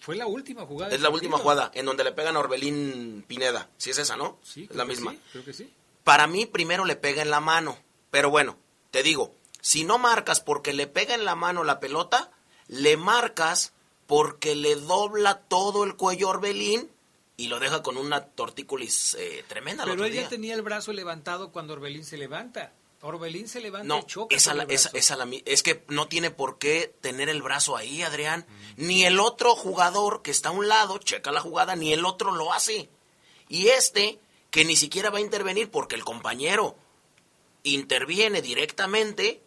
B: Fue la última jugada.
D: Es la última jugada, en donde le pegan a Orbelín Pineda. Sí es esa, ¿no?
B: Sí.
D: Es la misma.
B: Sí, creo que sí.
D: Para mí, primero le pega en la mano. Pero bueno, te digo, si no marcas porque le pega en la mano la pelota, le marcas porque le dobla todo el cuello a Orbelín y lo deja con una tortícolis eh, tremenda.
B: Pero ella tenía el brazo levantado cuando Orbelín se levanta. Orbelín se levanta no, y choca.
D: Esa, es que no tiene por qué tener el brazo ahí, Adrián. Ni el otro jugador que está a un lado checa la jugada, ni el otro lo hace. Y este, que ni siquiera va a intervenir porque el compañero interviene directamente,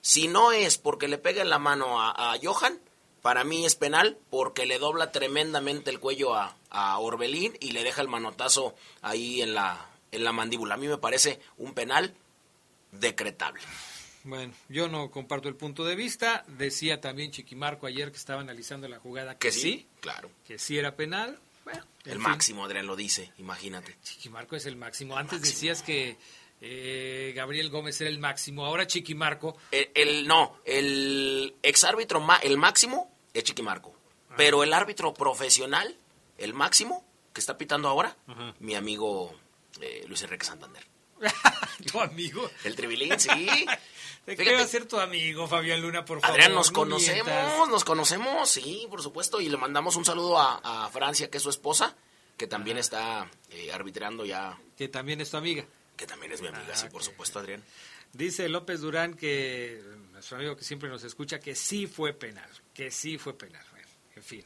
D: si no es porque le pega en la mano a, Johan, para mí es penal porque le dobla tremendamente el cuello a, a, Orbelín y le deja el manotazo ahí en la, en la mandíbula. A mí me parece un penal decretable.
B: Bueno, yo no comparto el punto de vista. Decía también Chiquimarco ayer que estaba analizando la jugada que, sí,
D: claro.
B: Que sí era penal. Bueno,
D: el máximo, Adrián lo dice, imagínate.
B: Chiquimarco es el máximo. Antes decías que eh, Gabriel Gómez era el máximo. Ahora Chiquimarco.
D: El, no, el exárbitro, el máximo es Chiquimarco. Ah. Pero el árbitro profesional, el máximo, que está pitando ahora, mi amigo eh, Luis Enrique Santander.
B: ¿Tu amigo?
D: El Tribilín, sí.
B: ¿De qué va a ser tu amigo, Fabián Luna, por favor?
D: Adrián, nos conocemos, nos conocemos, sí, por supuesto. Y le mandamos un saludo a, Francia, que es su esposa, que también está eh, arbitrando ya.
B: Que también es tu amiga.
D: Que también es mi amiga, sí, por supuesto, Adrián.
B: Dice López Durán que, nuestro amigo que siempre nos escucha, que sí fue penal, que sí fue penal. Bueno, en fin,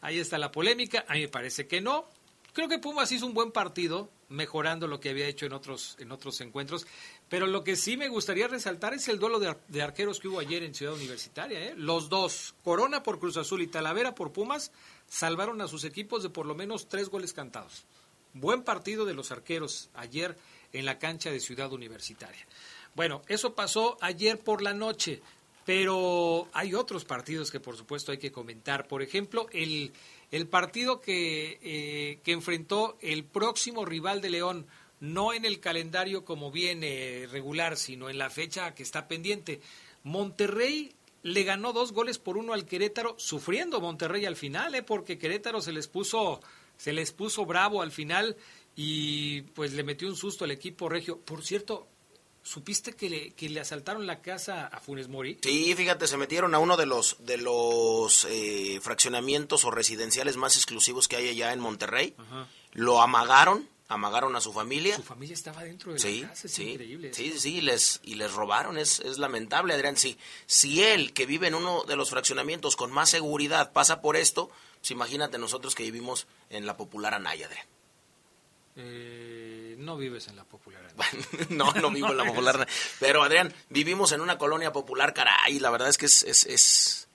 B: ahí está la polémica. A mí me parece que no. Creo que Pumas hizo un buen partido, mejorando lo que había hecho en otros, en otros encuentros. Pero lo que sí me gustaría resaltar es el duelo de, arqueros que hubo ayer en Ciudad Universitaria. ¿eh? Los dos, Corona por Cruz Azul y Talavera por Pumas, salvaron a sus equipos de por lo menos tres goles cantados. Buen partido de los arqueros ayer en la cancha de Ciudad Universitaria. Bueno, eso pasó ayer por la noche, pero hay otros partidos que por supuesto hay que comentar. Por ejemplo, el el partido que, eh, que enfrentó el próximo rival de León, no en el calendario como viene regular, sino en la fecha que está pendiente. Monterrey le ganó dos goles por uno al Querétaro, sufriendo Monterrey al final, ¿eh? porque Querétaro se les puso, se les puso bravo al final y pues le metió un susto al equipo regio. Por cierto, ¿Supiste que le, que le asaltaron la casa a Funes Mori?
D: Sí, fíjate, se metieron a uno de los de los eh, fraccionamientos o residenciales más exclusivos que hay allá en Monterrey. lo amagaron, amagaron a su familia.
B: Su familia estaba dentro de
D: sí,
B: la casa, es
D: sí,
B: increíble.
D: Sí, sí, y les, y les robaron, es, es lamentable, Adrián. Sí, si él, que vive en uno de los fraccionamientos con más seguridad, pasa por esto, pues imagínate nosotros que vivimos en la popular Anaya, Adrián.
B: Eh, no vives en la popular.
D: no, no vivo en la popular. Pero Adrián, vivimos en una colonia popular, caray, la verdad es que es, es, es,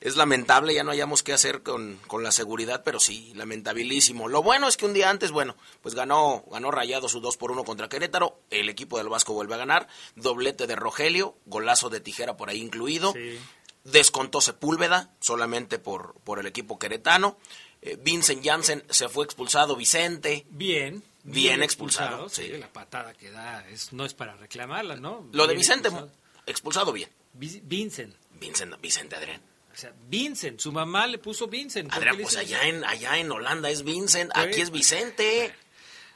D: es lamentable, ya no hayamos qué hacer con, con, la seguridad, pero sí, lamentabilísimo. Lo bueno es que un día antes, bueno, pues ganó, ganó Rayado su 2 por 1 contra Querétaro, el equipo del Vasco vuelve a ganar, doblete de Rogelio, golazo de tijera por ahí incluido. Sí. Descontó Sepúlveda solamente por, por el equipo queretano. Eh, Vincent Janssen se fue expulsado, Vicente.
B: Bien.
D: Bien, expulsado.
B: expulsado sí. La patada que da es, no es para reclamarla, ¿no?
D: Lo bien de Vicente, expulsado, expulsado bien.
B: Vincent.
D: Vincent, Vicente Adrián.
B: O sea, Vincent, su mamá le puso Vincent.
D: Adrián, pues allá en, allá en Holanda es Vincent, aquí es Vicente.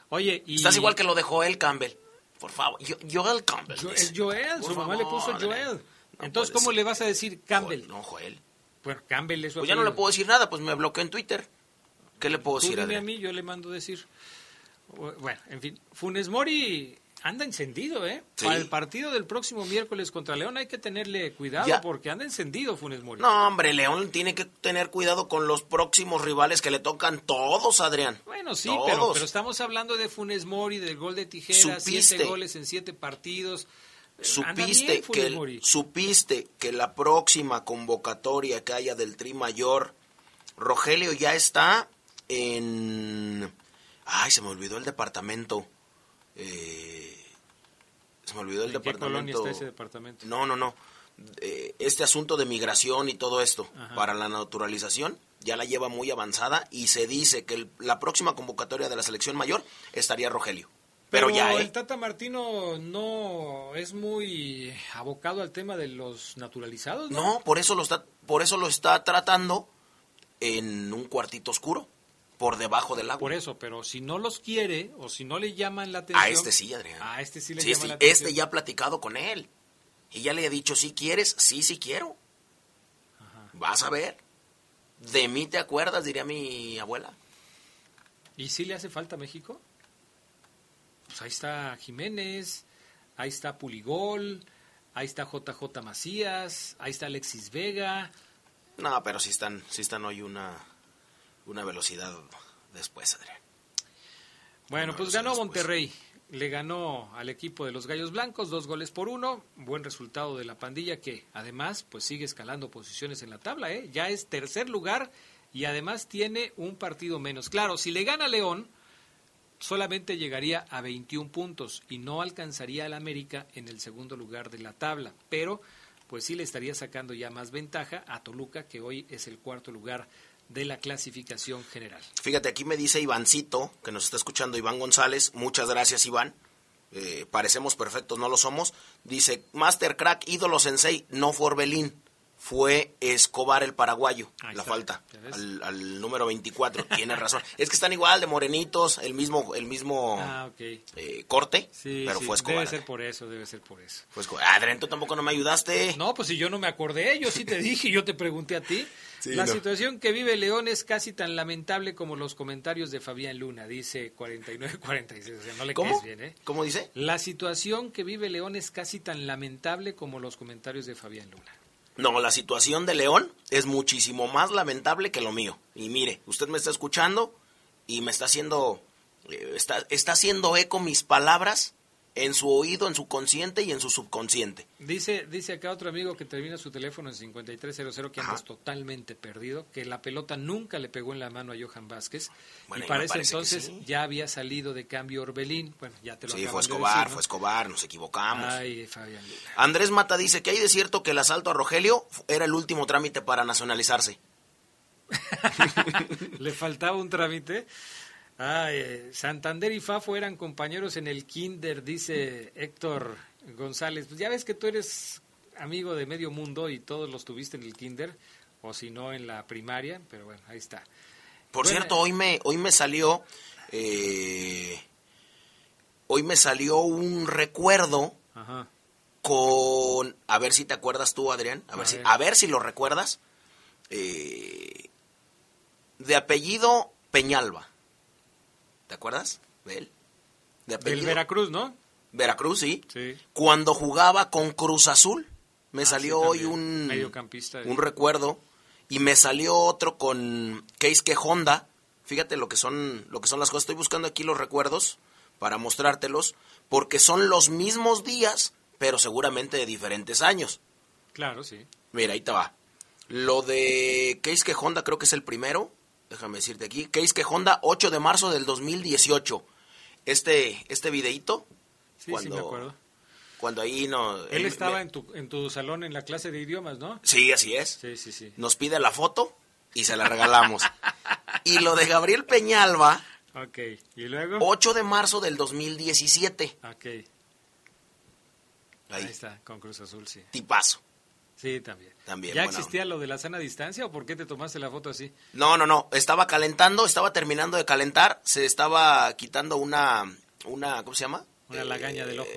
B: Oye, y...
D: Estás igual que lo de Joel Campbell. Por favor, Joel Campbell.
B: Jo es Joel, su mamá le puso Joel. No Entonces, ¿cómo le vas a decir Campbell?
D: Joel, no, Joel.
B: Bueno, Campbell es su
D: Pues ya no le puedo decir nada, pues me bloqueó en Twitter. ¿Qué le puedo
B: Tú
D: decir
B: dime a mí, yo le mando decir. Bueno, en fin, Funes Mori anda encendido, ¿eh?
D: Sí.
B: Para el partido del próximo miércoles contra León hay que tenerle cuidado
D: Ya.
B: porque anda encendido Funes Mori.
D: No, hombre, León tiene que tener cuidado con los próximos rivales que le tocan todos, Adrián.
B: Bueno, sí, pero, pero estamos hablando de Funes Mori, del gol de tijera,
D: Supiste.
B: siete goles en siete partidos. Anda
D: Supiste
B: bien,
D: que, supiste que la próxima convocatoria que haya del Tri Mayor, Rogelio ya está en... Ay, se me olvidó el departamento. Eh, se me olvidó el
B: ¿En qué colonia
D: departamento.
B: está ese departamento?
D: No, no, no. Eh, este asunto de migración y todo esto
B: Ajá.
D: para la naturalización ya la lleva muy avanzada y se dice que el- la próxima convocatoria de la selección mayor estaría Rogelio. Pero, ya, ¿eh?
B: el Tata Martino no es muy abocado al tema de los naturalizados, ¿no?
D: No, por eso lo está, por eso lo está tratando en un cuartito oscuro, por debajo del agua.
B: Por eso, pero si no los quiere o si no le llaman la atención.
D: A este sí, Adrián.
B: A este sí le
D: Sí,
B: llama
D: este,
B: la atención.
D: este ya ha platicado con él. Y ya le ha dicho, si quieres, sí, sí quiero. Vas a ver. De mí te acuerdas, diría mi abuela.
B: ¿Y si le hace falta a México? Pues ahí está Jiménez, ahí está Puligol, ahí está JJ Macías, ahí está Alexis Vega.
D: No, pero sí están, sí están hoy una, una velocidad después, Adrián.
B: Bueno,
D: Una
B: pues ganó
D: después.
B: Monterrey. Le ganó al equipo de los Gallos Blancos dos goles por uno. Buen resultado de la pandilla que además pues sigue escalando posiciones en la tabla. ¿eh? Ya es tercer lugar y además tiene un partido menos. Claro, si le gana León, solamente llegaría a 21 puntos y no alcanzaría al América en el segundo lugar de la tabla. Pero pues sí le estaría sacando ya más ventaja a Toluca que hoy es el cuarto lugar de la clasificación general.
D: Fíjate, aquí me dice Ivancito, que nos está escuchando Iván González. Muchas gracias, Iván. Eh, parecemos perfectos, no lo somos. Dice, Master Crack, ídolo sensei, no fue Orbelín, fue Escobar el paraguayo.
B: Ahí
D: la
B: está,
D: falta, al, al número 24. Tiene razón. Es que están igual de morenitos, el mismo, el mismo
B: Ah,
D: eh, corte,
B: Sí,
D: pero
B: sí,
D: fue Escobar.
B: Debe ser por eso, debe ser por eso.
D: Fue Escobar. Adrián, tú tampoco no me ayudaste.
B: No, pues si yo no me acordé, yo sí te dije, yo te pregunté a ti.
D: Sí,
B: la
D: no.
B: situación que vive León es casi tan lamentable como los comentarios de Fabián Luna, dice 49-46. O sea, no le
D: ¿Cómo?
B: bien, ¿eh?
D: ¿Cómo dice?
B: La situación que vive León es casi tan lamentable como los comentarios de Fabián Luna.
D: No, la situación de León es muchísimo más lamentable que lo mío. Y mire, usted me está escuchando y me está haciendo, eh, está, está haciendo eco mis palabras en su oído, en su consciente y en su subconsciente.
B: Dice, dice acá otro amigo que termina su teléfono en 5300 que andas totalmente perdido, que la pelota nunca le pegó en la mano a Johan Vázquez
D: Bueno,
B: y para ese entonces
D: sí.
B: ya había salido de cambio Orbelín. Bueno, ya te lo
D: Sí, fue
B: de
D: Escobar,
B: decir, ¿no?
D: fue Escobar, nos equivocamos.
B: Ay, Fabián.
D: Andrés Mata dice que hay de cierto que el asalto a Rogelio era el último trámite para nacionalizarse.
B: Le faltaba un trámite. Ay, eh, Santander y Fafo eran compañeros en el kinder, dice Héctor González. Pues ya ves que tú eres amigo de medio mundo y todos los tuviste en el kinder, o si no en la primaria, pero bueno, ahí está.
D: Por
B: Bueno,
D: cierto, hoy me, hoy me salió, eh, hoy me salió un recuerdo
B: Ajá.
D: con, a ver si te acuerdas tú, Adrián, a ver, si, a ver si lo recuerdas, eh, de apellido Peñalba. ¿Te acuerdas de él? De
B: Del. Veracruz, ¿no?
D: Veracruz, sí.
B: Sí.
D: Cuando jugaba con Cruz Azul, me
B: Ah,
D: salió
B: sí,
D: hoy un,
B: Mediocampista.
D: un recuerdo y me salió otro con Keisuke Honda. Fíjate lo que son lo que son las cosas. Estoy buscando aquí los recuerdos para mostrártelos porque son los mismos días, pero seguramente de diferentes años.
B: Claro, sí.
D: Mira, ahí te va. Lo de Keisuke Honda creo que es el primero. Déjame decirte aquí. Keisuke Honda, 8 de marzo del 2018. Este, este videíto,
B: Sí,
D: Cuando-
B: sí, me acuerdo.
D: cuando ahí no...
B: Él
D: me-
B: estaba
D: me-
B: en tu, en tu salón en la clase de idiomas, ¿no?
D: Sí, así es.
B: Sí, sí, sí.
D: Nos pide la foto y se la regalamos. y lo de Gabriel Peñalba,
B: Ok. ¿Y luego?
D: 8 de marzo del 2017.
B: Ok. Ahí.
D: Ahí,
B: está, con Cruz Azul, sí.
D: tipazo.
B: Sí, también.
D: También,
B: ¿Ya existía lo de la sana distancia o por qué te tomaste la foto así?
D: No, no, no. Estaba calentando, estaba terminando de calentar. Se estaba quitando una. una ¿Cómo se llama?
B: Una lagaña del ojo.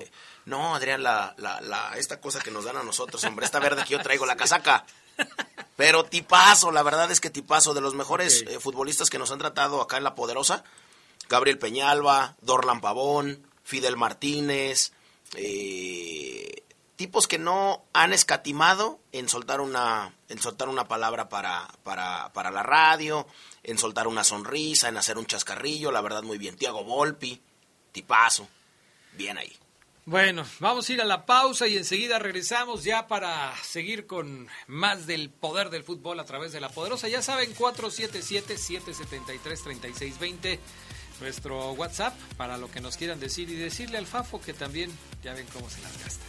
D: No, Adrián, la, la, la, esta cosa que nos dan a nosotros, hombre. Esta verde que yo traigo, la casaca. Pero tipazo, la verdad es que tipazo. De los mejores eh, futbolistas que nos han tratado acá en La Poderosa. Gabriel Peñalba, Dorlan Pavón, Fidel Martínez. eh, tipos que no han escatimado en soltar una, en soltar una palabra para, para, para la radio, en soltar una sonrisa, en hacer un chascarrillo, la verdad muy bien. Tiago Volpi, tipazo, bien ahí.
B: Bueno, vamos a ir a la pausa y enseguida regresamos ya para seguir con más del poder del fútbol a través de la poderosa. Ya saben, 477-773-3620, nuestro WhatsApp para lo que nos quieran decir y decirle al Fafo que también ya ven cómo se las gasta.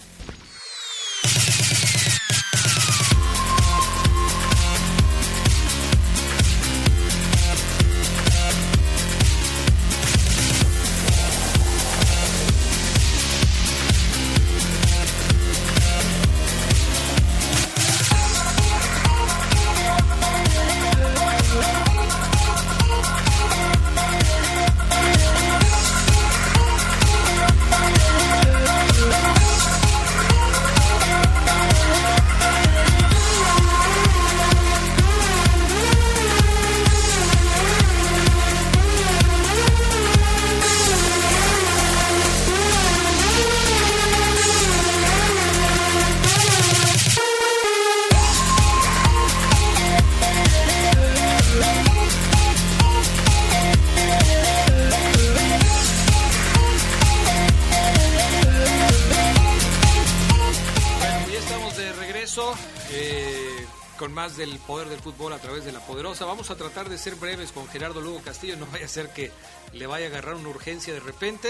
B: Poder del fútbol a través de la poderosa. Vamos a tratar de ser breves con Gerardo Lugo Castillo, no vaya a ser que le vaya a agarrar una urgencia de repente.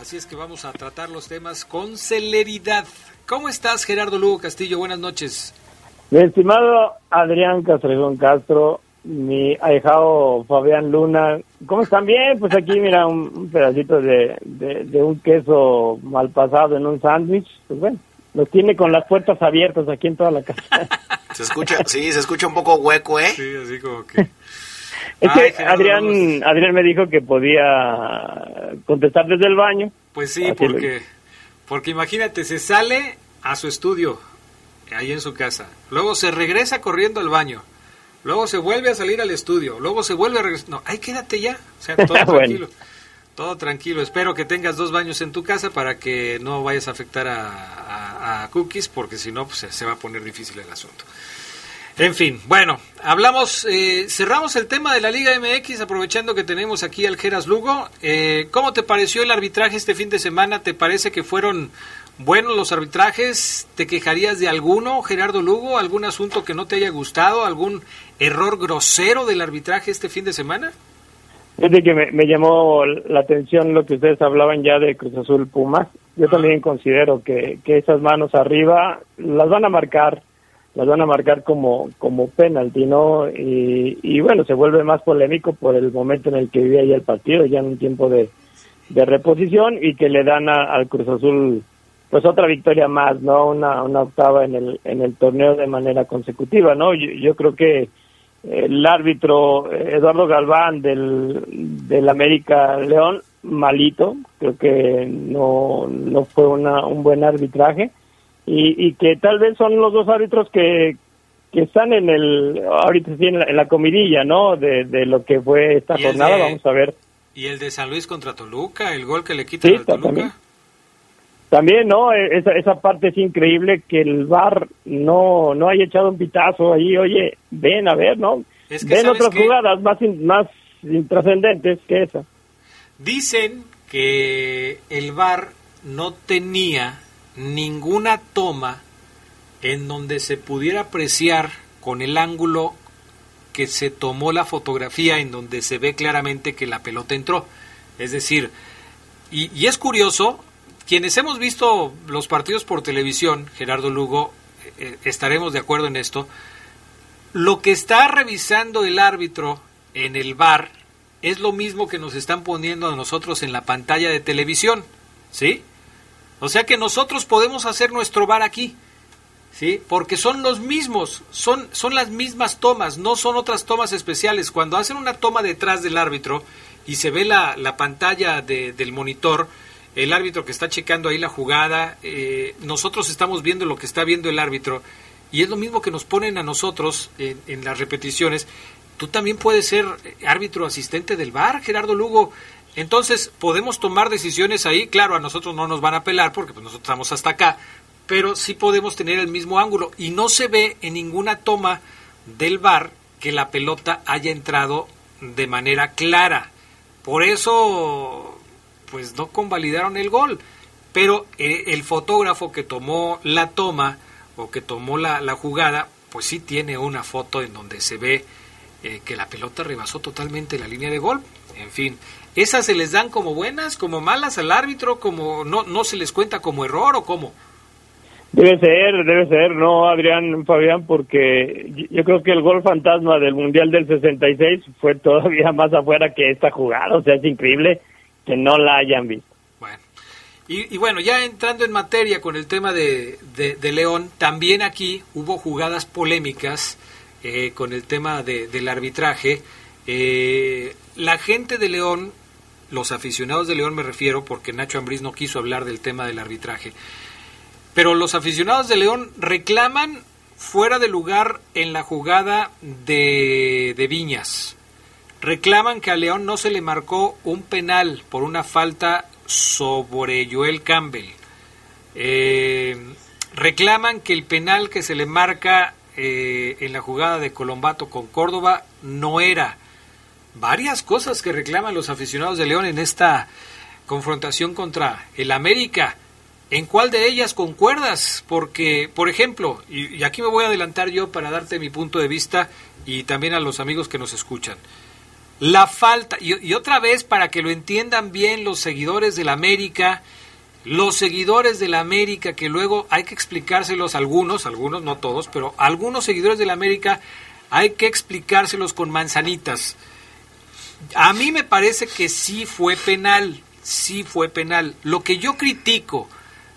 B: Así es que vamos a tratar los temas con celeridad. ¿Cómo estás, Gerardo Lugo Castillo? Buenas noches.
G: Mi estimado Adrián Castrejón Castro, mi ahijado Fabián Luna, ¿cómo están? Bien, pues aquí mira un, pedacito de, de, de un queso mal pasado en un sándwich, pues bueno, los tiene con las puertas abiertas aquí en toda la casa.
D: Se escucha, sí, se escucha un poco hueco, ¿eh?
B: Sí, así como que...
G: Es
B: Ay,
G: que
B: Gerardo
G: Adrián. Adrián me dijo que podía contestar desde el baño.
B: Pues sí,
G: Así
B: porque, porque imagínate, se sale a su estudio, ahí en su casa, luego se regresa corriendo al baño, luego se vuelve a salir al estudio, luego se vuelve a regresar. No, ahí quédate ya, o sea, todo
G: Bueno.
B: tranquilo. Todo tranquilo. Espero que tengas dos baños en tu casa para que no vayas a afectar a, Cookies, porque si no, pues se- se va a poner difícil el asunto. En fin, bueno, hablamos, eh, cerramos el tema de la Liga MX aprovechando que tenemos aquí al Geras Lugo. Eh, ¿Cómo te pareció el arbitraje este fin de semana? ¿Te parece que fueron buenos los arbitrajes? ¿Te quejarías de alguno, Gerardo Lugo? ¿Algún asunto que no te haya gustado? ¿Algún error grosero del arbitraje este fin de semana?
G: Fíjate que me, me llamó la atención lo que ustedes hablaban ya de Cruz Azul Pumas. Yo también considero que, que esas manos arriba las van a marcar, las van a marcar como, como penalti, ¿no? Y, y bueno, se vuelve más polémico por el momento en el que vivía ya el partido, ya en un tiempo de, de reposición y que le dan a- al Cruz Azul pues otra victoria más, ¿no? Una, una octava en el, en el torneo de manera consecutiva, ¿no? Yo, yo creo que el árbitro Eduardo Galván del, del América León, malito, creo que no, no fue una, un buen arbitraje y, y que tal vez son los dos árbitros que, que están en el, ahorita sí en la, en la comidilla, ¿no? De, de lo que fue esta jornada,
B: de-
G: vamos a ver.
B: Y el de San Luis contra Toluca, el gol que le quita al Toluca.
G: También. También, ¿no? E, esa, esa parte es increíble que el VAR no, no haya echado un pitazo ahí. Oye, ven a ver, ¿no? ven otras jugadas más, más intrascendentes que esa.
B: Dicen que el VAR no tenía ninguna toma en donde se pudiera apreciar con el ángulo que se tomó la fotografía en donde se ve claramente que la pelota entró. Es decir, y, es curioso, quienes hemos visto los partidos por televisión, Gerardo Lugo, eh, eh, estaremos de acuerdo en esto, lo que está revisando el árbitro en el bar es lo mismo que nos están poniendo a nosotros en la pantalla de televisión, ¿sí? O sea que nosotros podemos hacer nuestro bar aquí. ¿sí? Porque son los mismos, son, son las mismas tomas, no son otras tomas especiales. Cuando hacen una toma detrás del árbitro y se ve la, la pantalla del monitor, el árbitro que está checando ahí la jugada, eh, nosotros estamos viendo lo que está viendo el árbitro y es lo mismo que nos ponen a nosotros en, las repeticiones. Tú también puedes ser árbitro asistente del VAR, Gerardo Lugo. Entonces, podemos tomar decisiones ahí. Claro, a nosotros no nos van a apelar porque pues, nosotros estamos hasta acá pero sí podemos tener el mismo ángulo y no se ve en ninguna toma del bar que la pelota haya entrado de manera clara. Por eso, pues no convalidaron el gol. Pero eh, el fotógrafo que tomó la toma o que tomó la, la, jugada, pues sí tiene una foto en donde se ve eh, que la pelota rebasó totalmente la línea de gol. En fin, esas se les dan como buenas, como malas al árbitro, como no, no se les cuenta como error o como.
G: Debe ser, debe ser, no, Adrián, Fabián, porque yo creo que el gol fantasma del Mundial del 66 fue todavía más afuera que esta jugada, o sea, es increíble que no la hayan visto.
B: Bueno, y, bueno, ya entrando en materia con el tema de, de, León, también aquí hubo jugadas polémicas eh, con el tema del arbitraje. Eh, la gente de León, los aficionados de León me refiero, porque Nacho Ambriz no quiso hablar del tema del arbitraje, pero los aficionados de León reclaman fuera de lugar en la jugada de, de Viñas. Reclaman que a León no se le marcó un penal por una falta sobre Joel Campbell. Eh, reclaman que el penal que se le marca eh, en la jugada de Colombato con Córdoba no era. Varias cosas que reclaman los aficionados de León en esta confrontación contra el América. ¿En cuál de ellas concuerdas? Porque, por ejemplo, y, aquí me voy a adelantar yo para darte mi punto de vista y también a los amigos que nos escuchan. La falta, y, otra vez para que lo entiendan bien los seguidores de la América, los seguidores de la América, que luego hay que explicárselos algunos, algunos, no todos, pero algunos seguidores de la América hay que explicárselos con manzanitas. A mí me parece que sí fue penal, sí fue penal. Lo que yo critico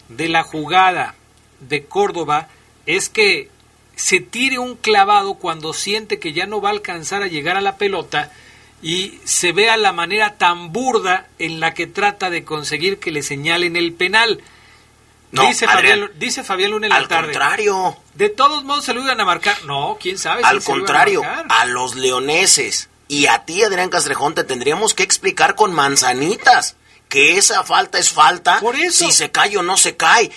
B: de la jugada de Córdoba es que se tire un clavado cuando siente que ya no va a alcanzar a llegar a la pelota y se vea la manera tan burda en la que trata de conseguir que le señalen el penal. dice, Fabián, dice Fabián Luna en
D: la tarde. Al contrario.
B: De todos modos se lo iban a marcar. No, quién sabe.
D: Al contrario, a, los leoneses y a ti, Adrián Castrejón, te tendríamos que explicar con manzanitas que esa falta es falta.
B: Por eso.
D: Si se cae o no se cae.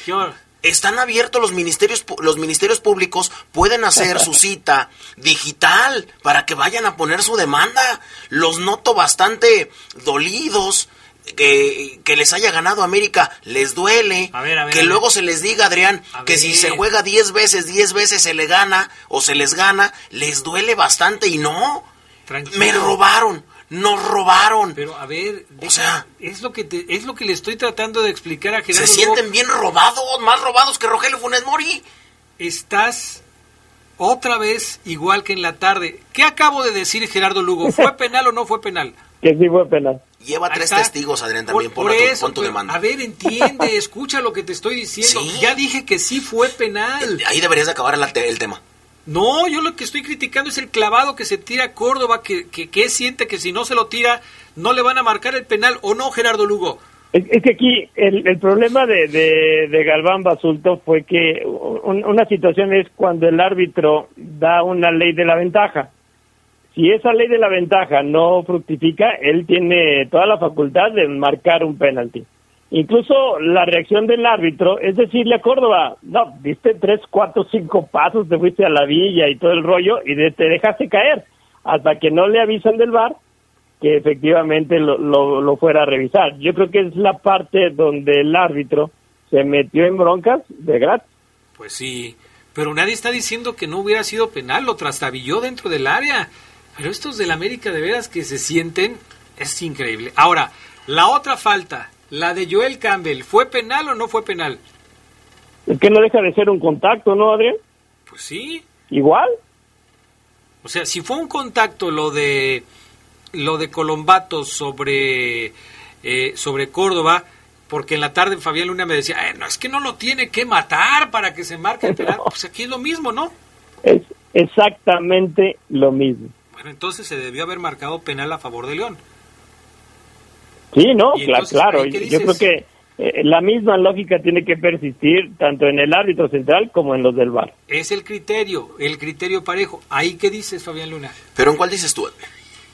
D: Están abiertos los ministerios, los ministerios públicos pueden hacer su cita digital para que vayan a poner su demanda. Los noto bastante dolidos. Que, que, les haya ganado América les duele. que luego se les diga, Adrián, que si se juega 10 veces, 10 veces se le gana o se les gana, les duele bastante y no. Me robaron nos robaron.
B: Pero a ver, o sea, es lo que es lo que le estoy tratando de explicar a Gerardo.
D: Se sienten bien robados, más robados que Rogelio Funes Mori.
B: Estás otra vez igual que en la tarde. ¿Qué acabo de decir Gerardo Lugo? ¿Fue penal o no fue penal?
G: Que sí fue penal.
D: Lleva tres testigos, Adrián, también. Por, eso, tu, demanda.
B: A ver, entiende, escucha lo que te estoy diciendo. Ya dije que sí fue penal.
D: Ahí deberías de acabar el tema.
B: No, yo lo que estoy criticando es el clavado que se tira a Córdoba, que, que, siente que si no se lo tira no le van a marcar el penal, ¿o no, Gerardo Lugo?
G: Es, que aquí el, el problema de, de, Galván Basulto fue que una situación es cuando el árbitro da una ley de la ventaja. si esa ley de la ventaja no fructifica, él tiene toda la facultad de marcar un penalti. Incluso la reacción del árbitro es decirle a Córdoba, no, diste tres, cuatro, cinco pasos, te fuiste a la villa y todo el rollo y te dejaste caer hasta que no le avisan del bar que efectivamente lo, lo, fuera a revisar. Yo creo que es la parte donde el árbitro se metió en broncas de gratis.
B: Pues sí, pero nadie está diciendo que no hubiera sido penal, lo trastabilló dentro del área. Pero estos del América de veras que se sienten es increíble. Ahora, la otra falta, la de Joel Campbell, ¿fue penal o no fue penal?
G: Es que no deja de ser un contacto, ¿no, Adrián?
B: Pues sí.
G: Igual.
B: O sea, si fue un contacto lo de lo de Colombato sobre eh, sobre Córdoba, porque en la tarde Fabián Luna me decía, eh, no es que no lo tiene que matar para que se marque el penal. Pues aquí es lo mismo, ¿no?
G: Es exactamente lo mismo.
B: Bueno, entonces se debió haber marcado penal a favor de León.
G: Sí, no, claro. Yo creo que eh, la misma lógica tiene que persistir tanto en el árbitro central como en los del bar.
B: Es el criterio, el criterio parejo. ¿Ahí qué dices, Fabián Luna?
D: ¿Pero en cuál dices tú?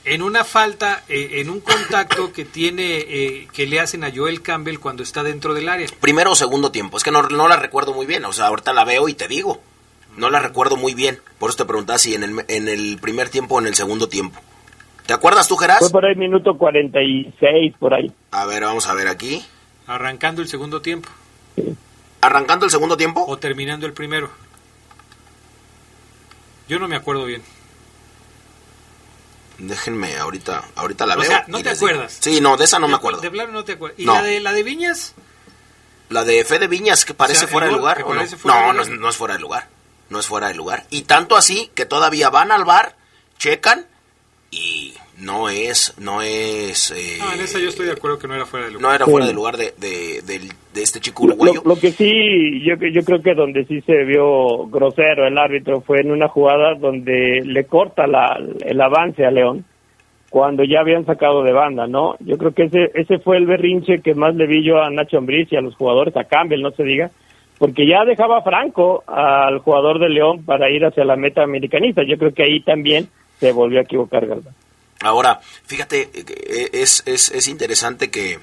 B: En una falta, eh, en un contacto que tiene, eh, que le hacen a Joel Campbell cuando está dentro del área.
D: Primero o segundo tiempo. Es que no, no la recuerdo muy bien. O sea, ahorita la veo y te digo. No la recuerdo muy bien. Por eso te preguntaba si en el, en el primer tiempo o en el segundo tiempo. ¿Te acuerdas tú, Geras?
G: Fue por ahí minuto 46, por ahí.
D: A ver, vamos a ver aquí.
B: Arrancando el segundo tiempo.
D: ¿Arrancando el segundo tiempo?
B: O terminando el primero. Yo no me acuerdo bien.
D: Déjenme, ahorita, ahorita la
B: o
D: veo.
B: Sea, ¿no te acuerdas?
D: Sí, no, de esa no me acuerdo.
B: De no te acuerdas. ¿Y la, de, la de Viñas?
D: La de Fe de Viñas, que parece fuera de lugar. no, no, no, es, no es fuera de lugar. No es fuera de lugar. Y tanto así que todavía van al bar, checan y no es no es
B: eh, en esa yo estoy de acuerdo que no era fuera de lugar
D: no era fuera de lugar de, de, este chico uruguayo.
G: lo, que sí yo yo creo que donde sí se vio grosero el árbitro fue en una jugada donde le corta la, el avance a León cuando ya habían sacado de banda no yo creo que ese ese fue el berrinche que más le vi yo a Nacho Ambriz y a los jugadores a Campbell no se diga porque ya dejaba franco al jugador de León para ir hacia la meta americanista. Yo creo que ahí también se volvió a equivocar ¿verdad?
D: Ahora, fíjate, eh, es, es, es, interesante que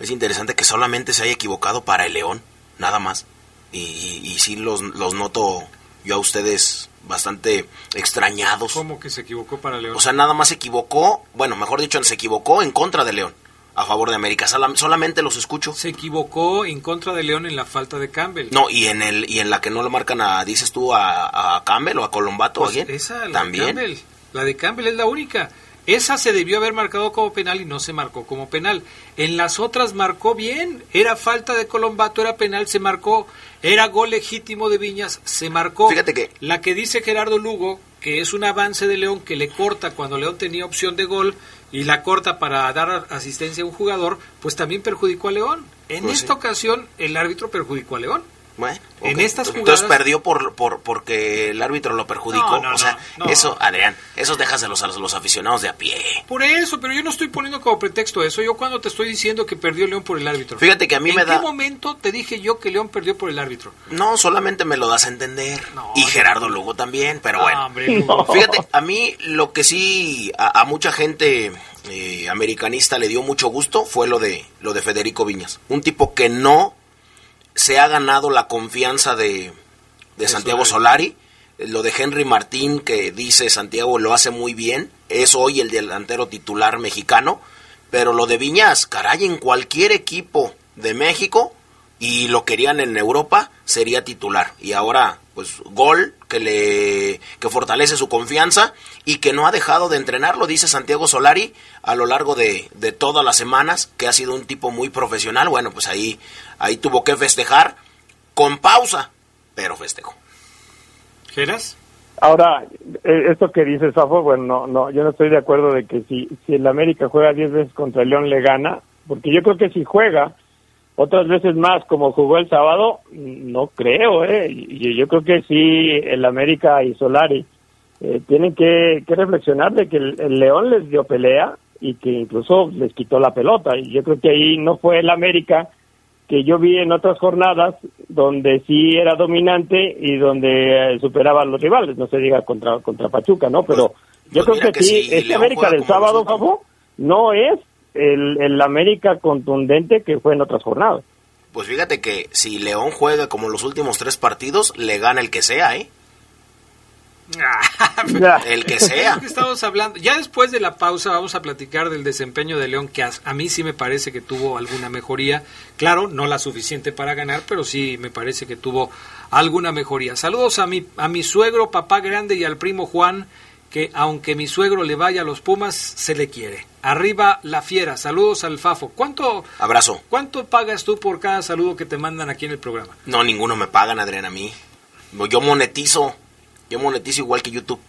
D: es interesante que solamente se haya equivocado para el León, nada más. Y, y, sí los, los noto yo a ustedes bastante extrañados.
B: ¿Cómo que se equivocó para León?
D: O sea, nada más se equivocó, bueno, mejor dicho, se equivocó en contra de León, a favor de América. solamente los escucho.
B: Se equivocó en contra de León en la falta de Campbell.
D: No, y en el y en la que no lo marcan a, dices tú, a, a Campbell o a Colombato.
B: Pues esa, la También. De Campbell, la de Campbell es la única. Esa se debió haber marcado como penal y no se marcó como penal. En las otras marcó bien. Era falta de Colombato, era penal, se marcó. Era gol legítimo de Viñas, se marcó.
D: Fíjate que.
B: La que dice Gerardo Lugo, que es un avance de León que le corta cuando León tenía opción de gol y la corta para dar asistencia a un jugador, pues también perjudicó a León. En pues esta ocasión, el árbitro perjudicó a León.
D: Bueno, en estas Entonces perdió por, por porque el árbitro lo perjudicó. o sea, eso, Adrián, eso déjaselos a los, los, aficionados de a pie.
B: Por eso, pero yo no estoy poniendo como pretexto eso. Yo cuando te estoy diciendo que perdió León por el árbitro.
D: Fíjate que a mí me da...
B: ¿En qué momento te dije yo que León perdió por el árbitro?
D: No, solamente me lo das a entender. y Gerardo Lugo también, pero bueno. Fíjate, a mí lo que sí a, mucha gente eh, americanista le dio mucho gusto fue lo de, lo de Federico Viñas. Un tipo que no se ha ganado la confianza de, de Santiago Solari. Lo de Henry Martín, que dice Santiago lo hace muy bien, es hoy el delantero titular mexicano. Pero lo de Viñas, caray, en cualquier equipo de México y lo querían en Europa, sería titular. Y ahora, pues, gol que le que fortalece su confianza y que no ha dejado de entrenarlo, dice Santiago Solari, a lo largo de, de todas las semanas, que ha sido un tipo muy profesional. Bueno, pues ahí Ahí tuvo que festejar con pausa, pero festejó.
B: ¿Geras?
G: Ahora, eh, esto que dice Safo, bueno, no, no, yo no estoy de acuerdo de que si, si el América juega 10 veces contra el León le gana, porque yo creo que si juega otras veces más como jugó el sábado, no creo, ¿eh? Y yo creo que sí, el América y Solari eh, tienen que, reflexionar de que el, León les dio pelea y que incluso les quitó la pelota. Y yo creo que ahí no fue el América que yo vi en otras jornadas donde sí era dominante y donde eh, superaba a los rivales, no se diga contra contra Pachuca, ¿no? Pero Yo
D: Pues
G: creo que, sí,
D: si
G: este América del sábado. Fafo, no es el, el América contundente que fue en otras jornadas.
D: Pues fíjate que si León juega como los últimos tres partidos, le gana el que sea, ¿eh?
G: Ya.
D: El que sea.
B: Estamos hablando, ya después de la pausa vamos a platicar del desempeño de León, que a, a mí sí me parece que tuvo alguna mejoría. Claro, no la suficiente para ganar, pero sí me parece que tuvo alguna mejoría. Saludos a mi, a mi suegro, papá grande y al primo Juan, que aunque mi suegro le vaya a los Pumas, se le quiere. Arriba la fiera, saludos al Fafo. ¿Cuánto,
D: Abrazo.
B: ¿Cuánto pagas tú por cada saludo que te mandan aquí en el programa?
D: No, ninguno me pagan, Adrián, a mí. Yo monetizo. Yo monetizo igual que YouTube.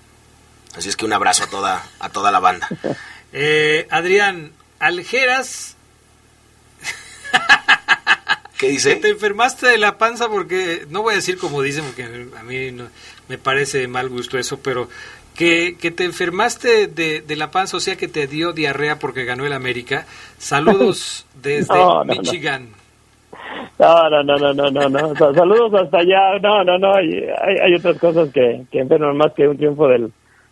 D: Así es que un abrazo a toda, a toda la banda.
B: Eh, Adrián, Aljeras
D: ¿Qué dice?
B: te enfermaste de la panza porque, no voy a decir como dicen, porque a mí no- me parece de mal gusto eso, pero que, que te enfermaste de, de la panza, o sea que te dio diarrea porque ganó el América. Saludos desde
G: No.
B: Michigan.
G: No, no, no, no, no, no, no. Sa- Saludos hasta allá. No, no, no. Hay, hay otras cosas que, que enferman más que un triunfo del,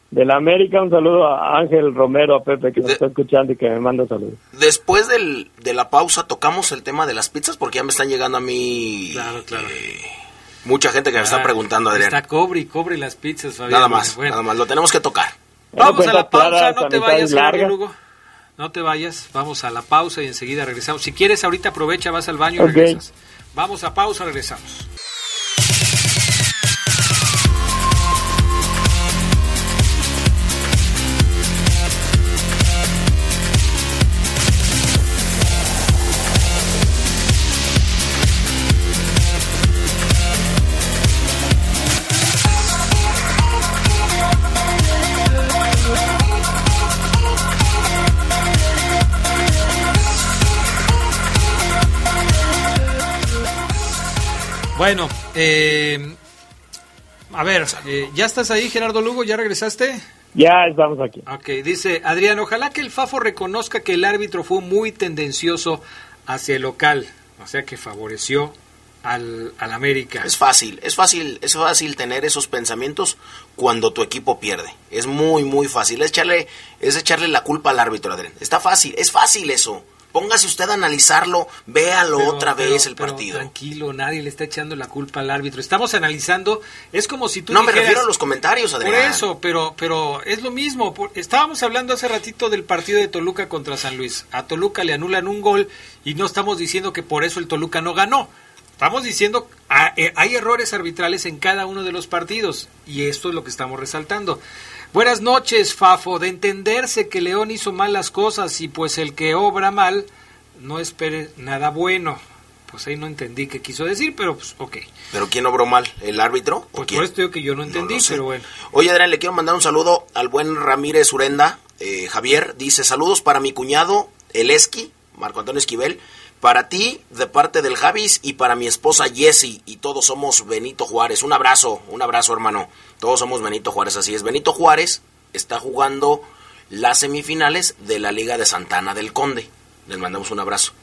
G: del América. Un saludo a Ángel Romero, a Pepe, que nos está escuchando y que me manda saludos.
D: Después del, de la pausa tocamos el tema de las pizzas porque ya me están llegando a mí
B: Claro, claro.
D: eh, mucha gente que me está
B: Ah,
D: preguntando, Adrián.
B: Está cobre y cobre las pizzas, Fabián.
D: Nada más,
B: Bueno,
D: nada más. Lo tenemos que tocar.
B: Vamos a la pausa, no te vayas. Lugo. No te vayas, vamos a la pausa y enseguida regresamos. Si quieres, ahorita aprovecha, vas al baño y regresas. Vamos a pausa, regresamos. Bueno, eh, a ver, eh, ¿ya estás ahí, Gerardo Lugo? ¿Ya regresaste?
G: Ya estamos aquí.
B: Ok, dice Adrián, ojalá que el Fafo reconozca que el árbitro fue muy tendencioso hacia el local, o sea que favoreció al, al América.
D: Es fácil, es fácil, es fácil tener esos pensamientos cuando tu equipo pierde. Es muy, muy fácil. Es echarle, es echarle la culpa al árbitro, Adrián. Está fácil, es fácil eso. Póngase usted a analizarlo, véalo
B: Pero-
D: otra
B: pero-
D: vez el
B: pero
D: partido.
B: Tranquilo, nadie le está echando la culpa al árbitro. Estamos analizando, es como si tú
D: No me refiero a los comentarios,
B: Por
D: Adrián.
B: eso, pero, pero es lo mismo. por- estábamos hablando hace ratito del partido de Toluca contra San Luis. A Toluca le anulan un gol y no estamos diciendo que por eso el Toluca no ganó. Estamos diciendo ah, eh, hay errores arbitrales en cada uno de los partidos y esto es lo que estamos resaltando. Buenas noches, Fafo. De entenderse que León hizo mal las cosas y pues el que obra mal no espere nada bueno. Pues ahí no entendí qué quiso decir, pero pues ok.
D: ¿Pero quién obró mal? ¿El árbitro? ¿O
B: Pues
D: quién?
B: por esto que yo no entendí,
D: sé.
B: pero bueno.
D: Oye, Adrián, le quiero mandar un saludo al buen Ramírez Urenda. Eh, Javier dice: Saludos para mi cuñado, el Esqui, Marco Antonio Esquivel. Para ti, de parte del Javis, y para mi esposa Jessie. Y todos somos Benito Juárez. Un abrazo, un abrazo, hermano. Todos somos Benito Juárez, así es. Benito Juárez está jugando las semifinales de la Liga de Santana del Conde. Les mandamos un abrazo.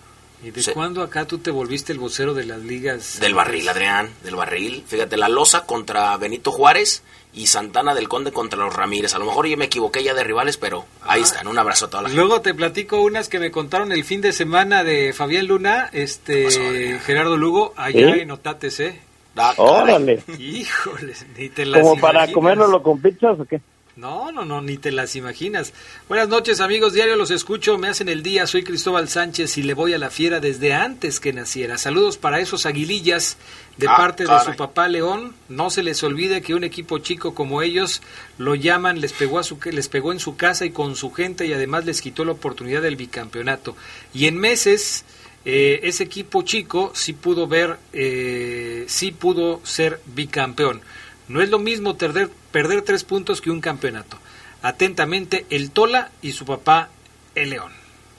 B: ¿Y de
D: Sí.
B: cuándo acá tú te volviste el vocero de las ligas?
D: Del barril, Adrián, del barril. Fíjate, la losa contra Benito Juárez y Santana del Conde contra los Ramírez. A lo mejor yo me equivoqué ya de rivales, pero ahí
B: Ah.
D: están. Un abrazo a toda la gente.
B: Luego te platico unas que me contaron el fin de semana de Fabián Luna, este
D: pasó?
B: Gerardo Lugo, allá
G: ¿Sí?
B: en Otates, ¿eh?
D: Ah.
G: Órale.
B: Híjoles, ni te las
G: ¿Como para comérnoslo con pizzas o qué?
B: No, no, no, ni te las imaginas. Buenas noches, amigos. Diario los escucho, me hacen el día. Soy Cristóbal Sánchez y le voy a la fiera desde antes que naciera. Saludos para esos aguilillas de
D: Ah,
B: parte de su papá León. No se les olvide que un equipo chico como ellos lo llaman, les pegó, a su, les pegó en su casa y con su gente y además les quitó la oportunidad del bicampeonato. Y en meses, eh, ese equipo chico sí pudo ver, eh, sí pudo ser bicampeón. No es lo mismo perder, perder tres puntos que un campeonato. Atentamente, el Tola y su papá, el León.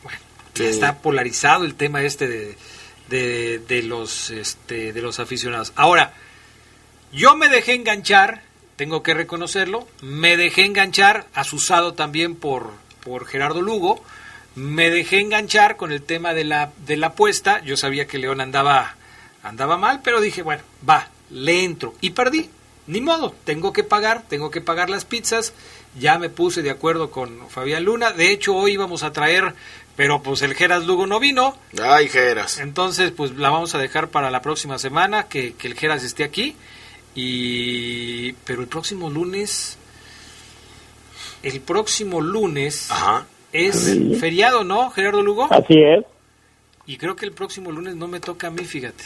B: Bueno, ya está polarizado el tema este de, de, de los, este, de los aficionados. Ahora, yo me dejé enganchar, tengo que reconocerlo, me dejé enganchar, asusado también por, por Gerardo Lugo, me dejé enganchar con el tema de la, de la apuesta, yo sabía que León andaba, andaba mal, pero dije, bueno, va, le entro, y perdí, ni modo, tengo que pagar, tengo que pagar las pizzas. Ya me puse de acuerdo con Fabián Luna. De hecho, hoy íbamos a traer, pero pues el Geras Lugo no vino.
D: Ay, Geras.
B: Entonces, pues la vamos a dejar para la próxima semana, que, que el Geras esté aquí. Y pero el próximo lunes el próximo lunes es feriado, ¿no, Gerardo Lugo?
G: Así es.
B: Y creo que el próximo lunes no me toca a mí, fíjate.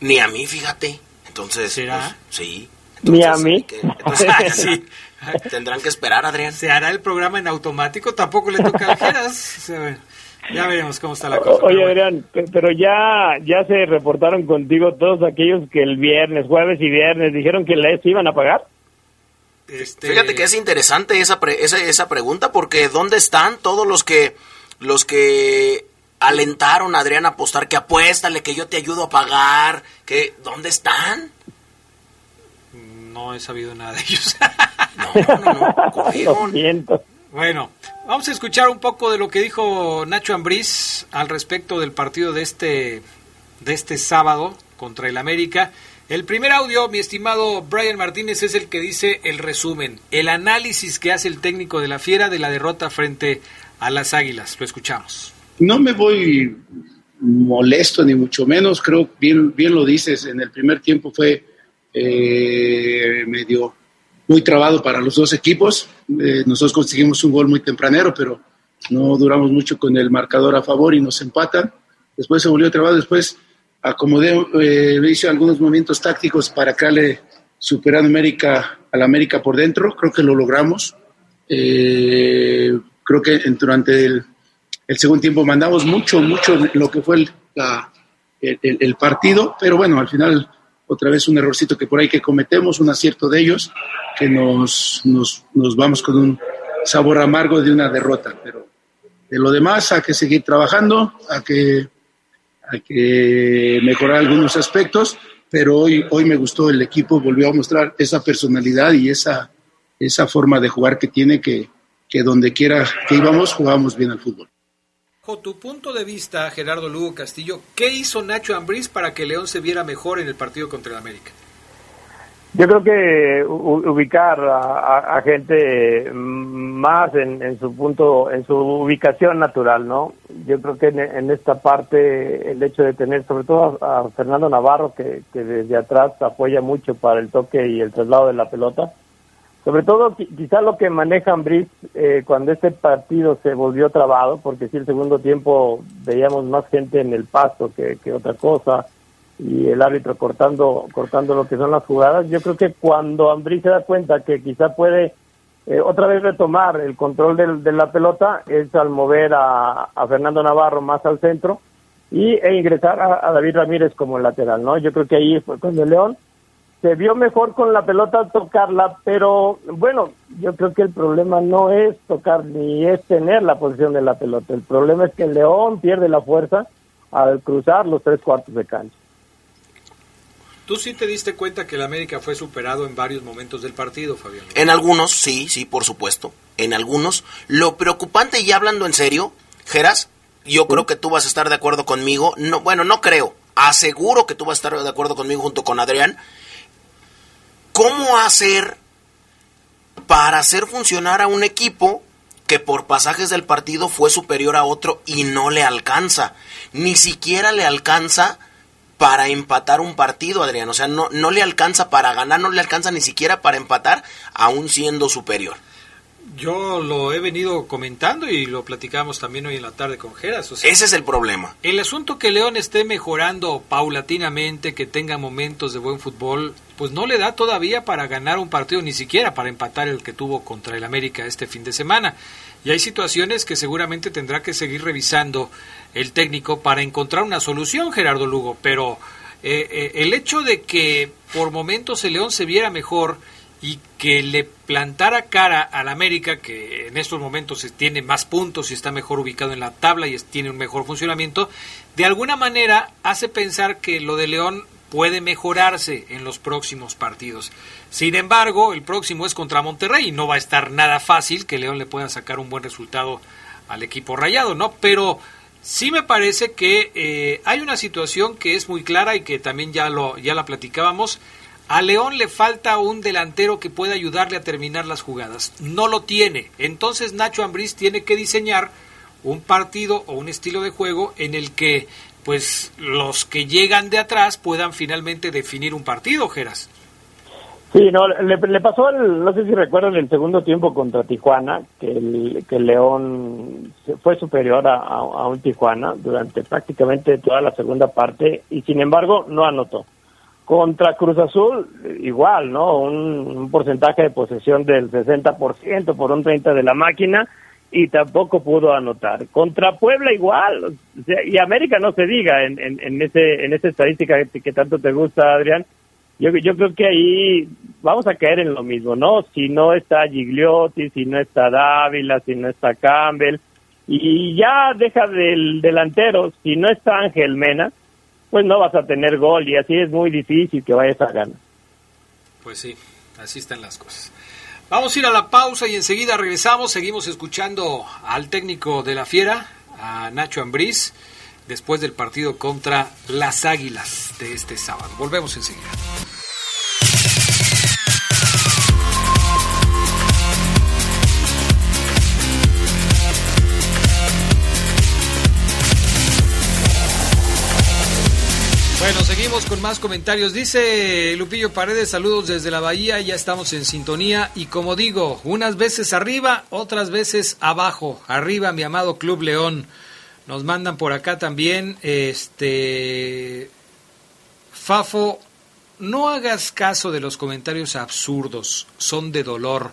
D: Ni a mí, fíjate. Entonces,
B: ¿será?
D: Pues, sí.
G: Ni a mí.
D: sí. Tendrán que esperar, Adrián.
B: ¿Se hará el programa en automático? Tampoco le toca a Geras. Ya veremos cómo está la cosa.
G: Oye, Adrián, pero ya, ya se reportaron contigo todos aquellos que el viernes, jueves y viernes dijeron que les iban a pagar.
D: Este... Fíjate que es interesante esa, esa, esa pregunta porque ¿dónde están todos los que los que alentaron a Adrián a apostar que apuéstale, que yo te ayudo a pagar, que ¿dónde están?
B: No he sabido nada de ellos.
D: no, no,
G: no,
B: Bueno, vamos a escuchar un poco de lo que dijo Nacho Ambriz al respecto del partido de este de este sábado contra el América. El primer audio, mi estimado Brian Martínez, es el que dice el resumen, el análisis que hace el técnico de la Fiera de la derrota frente a las Águilas. Lo escuchamos.
H: No me voy molesto ni mucho menos, creo bien bien lo dices, en el primer tiempo fue eh, medio muy trabado para los dos equipos. Eh, nosotros conseguimos un gol muy tempranero, pero no duramos mucho con el marcador a favor y nos empatan. Después se volvió trabado, después acomodé, eh, hice algunos movimientos tácticos para crearle superar América a la América por dentro, creo que lo logramos. Eh, creo que durante el, segundo tiempo mandamos mucho, mucho lo que fue el, el, partido, pero bueno, al final otra vez un errorcito que por ahí que cometemos, un acierto de ellos, que nos, nos, nos vamos con un sabor amargo de una derrota. Pero de lo demás, hay que seguir trabajando, a que hay que mejorar algunos aspectos, pero hoy, hoy me gustó el equipo, volvió a mostrar esa personalidad y esa, esa forma de jugar que tiene que, que donde quiera que íbamos jugábamos bien al fútbol.
B: Con tu punto de vista, Gerardo Lugo Castillo, ¿qué hizo Nacho Ambriz para que León se viera mejor en el partido contra el América?
G: Yo creo que ubicar a, gente más en, su punto, en su ubicación natural, ¿no? Yo creo que en, esta parte el hecho de tener sobre todo a, Fernando Navarro, que, desde atrás apoya mucho para el toque y el traslado de la pelota, sobre todo quizá lo que maneja Ambris eh, cuando este partido se volvió trabado, porque si el segundo tiempo veíamos más gente en el pasto que, que otra cosa, y el árbitro cortando cortando lo que son las jugadas. Yo creo que cuando Ambrí se da cuenta que quizá puede eh, otra vez retomar el control de, la pelota es al mover a, Fernando Navarro más al centro y e ingresar a, David Ramírez como lateral, ¿no? Yo creo que ahí fue el León se vio mejor con la pelota tocarla, pero bueno, yo creo que el problema no es tocar ni es tener la posición de la pelota. El problema es que el León pierde la fuerza al cruzar los tres cuartos de cancha.
B: ¿Tú sí te diste cuenta que el América fue superado en varios momentos del partido, Fabián?
D: En algunos, sí, sí, por supuesto. En algunos. Lo preocupante, y hablando en serio, Geras, yo creo que tú vas a estar de acuerdo conmigo. No, bueno, no creo. Aseguro que tú vas a estar de acuerdo conmigo junto con Adrián. ¿Cómo hacer para hacer funcionar a un equipo que por pasajes del partido fue superior a otro y no le alcanza? Ni siquiera le alcanza para empatar un partido, Adrián. O sea, no, no le alcanza para ganar, no le alcanza ni siquiera para empatar, aún siendo superior.
B: Yo lo he venido comentando y lo platicamos también hoy en la tarde con Geras.
D: Ese es el problema.
B: El asunto que León esté mejorando paulatinamente, que tenga momentos de buen fútbol, pues no le da todavía para ganar un partido, ni siquiera para empatar el que tuvo contra el América este fin de semana. Y hay situaciones que seguramente tendrá que seguir revisando el técnico para encontrar una solución, Gerardo Lugo. Pero eh, eh, el hecho de que por momentos el León se viera mejor y que le plantara cara al América, que en estos momentos tiene más puntos y está mejor ubicado en la tabla y tiene un mejor funcionamiento, de alguna manera hace pensar que lo de León puede mejorarse en los próximos partidos. Sin embargo, el próximo es contra Monterrey y no va a estar nada fácil que León le pueda sacar un buen resultado al equipo rayado, ¿no? Pero sí me parece que eh, hay una situación que es muy clara y que también ya, lo, ya la platicábamos. A León le falta un delantero que pueda ayudarle a terminar las jugadas. No lo tiene. Entonces Nacho Ambriz tiene que diseñar un partido o un estilo de juego en el que pues los que llegan de atrás puedan finalmente definir un partido, Geras.
G: Sí, no, le, pasó, el, no sé si recuerdan el segundo tiempo contra Tijuana, que el, que León fue superior a, a, un Tijuana durante prácticamente toda la segunda parte y sin embargo no anotó. Contra Cruz Azul, igual, ¿no? Un, porcentaje de posesión del 60% por un 30% de la máquina y tampoco pudo anotar. Contra Puebla igual, y América no se diga en, en, ese, en esa estadística que, que tanto te gusta, Adrián, yo, yo creo que ahí vamos a caer en lo mismo, ¿no? Si no está Gigliotti, si no está Dávila, si no está Campbell, y ya deja del delantero, si no está Ángel Mena, pues no vas a tener gol y así es muy difícil que vayas a ganar.
B: Pues sí, así están las cosas. Vamos a ir a la pausa y enseguida regresamos. Seguimos escuchando al técnico de la Fiera, a Nacho Ambriz después del partido contra las Águilas de este sábado. Volvemos enseguida. Con más comentarios. Dice Lupillo Paredes, saludos desde la Bahía, ya estamos en sintonía y como digo, unas veces arriba, otras veces abajo. Arriba, mi amado Club León. Nos mandan por acá también, este, Fafo, no hagas caso de los comentarios absurdos, son de dolor.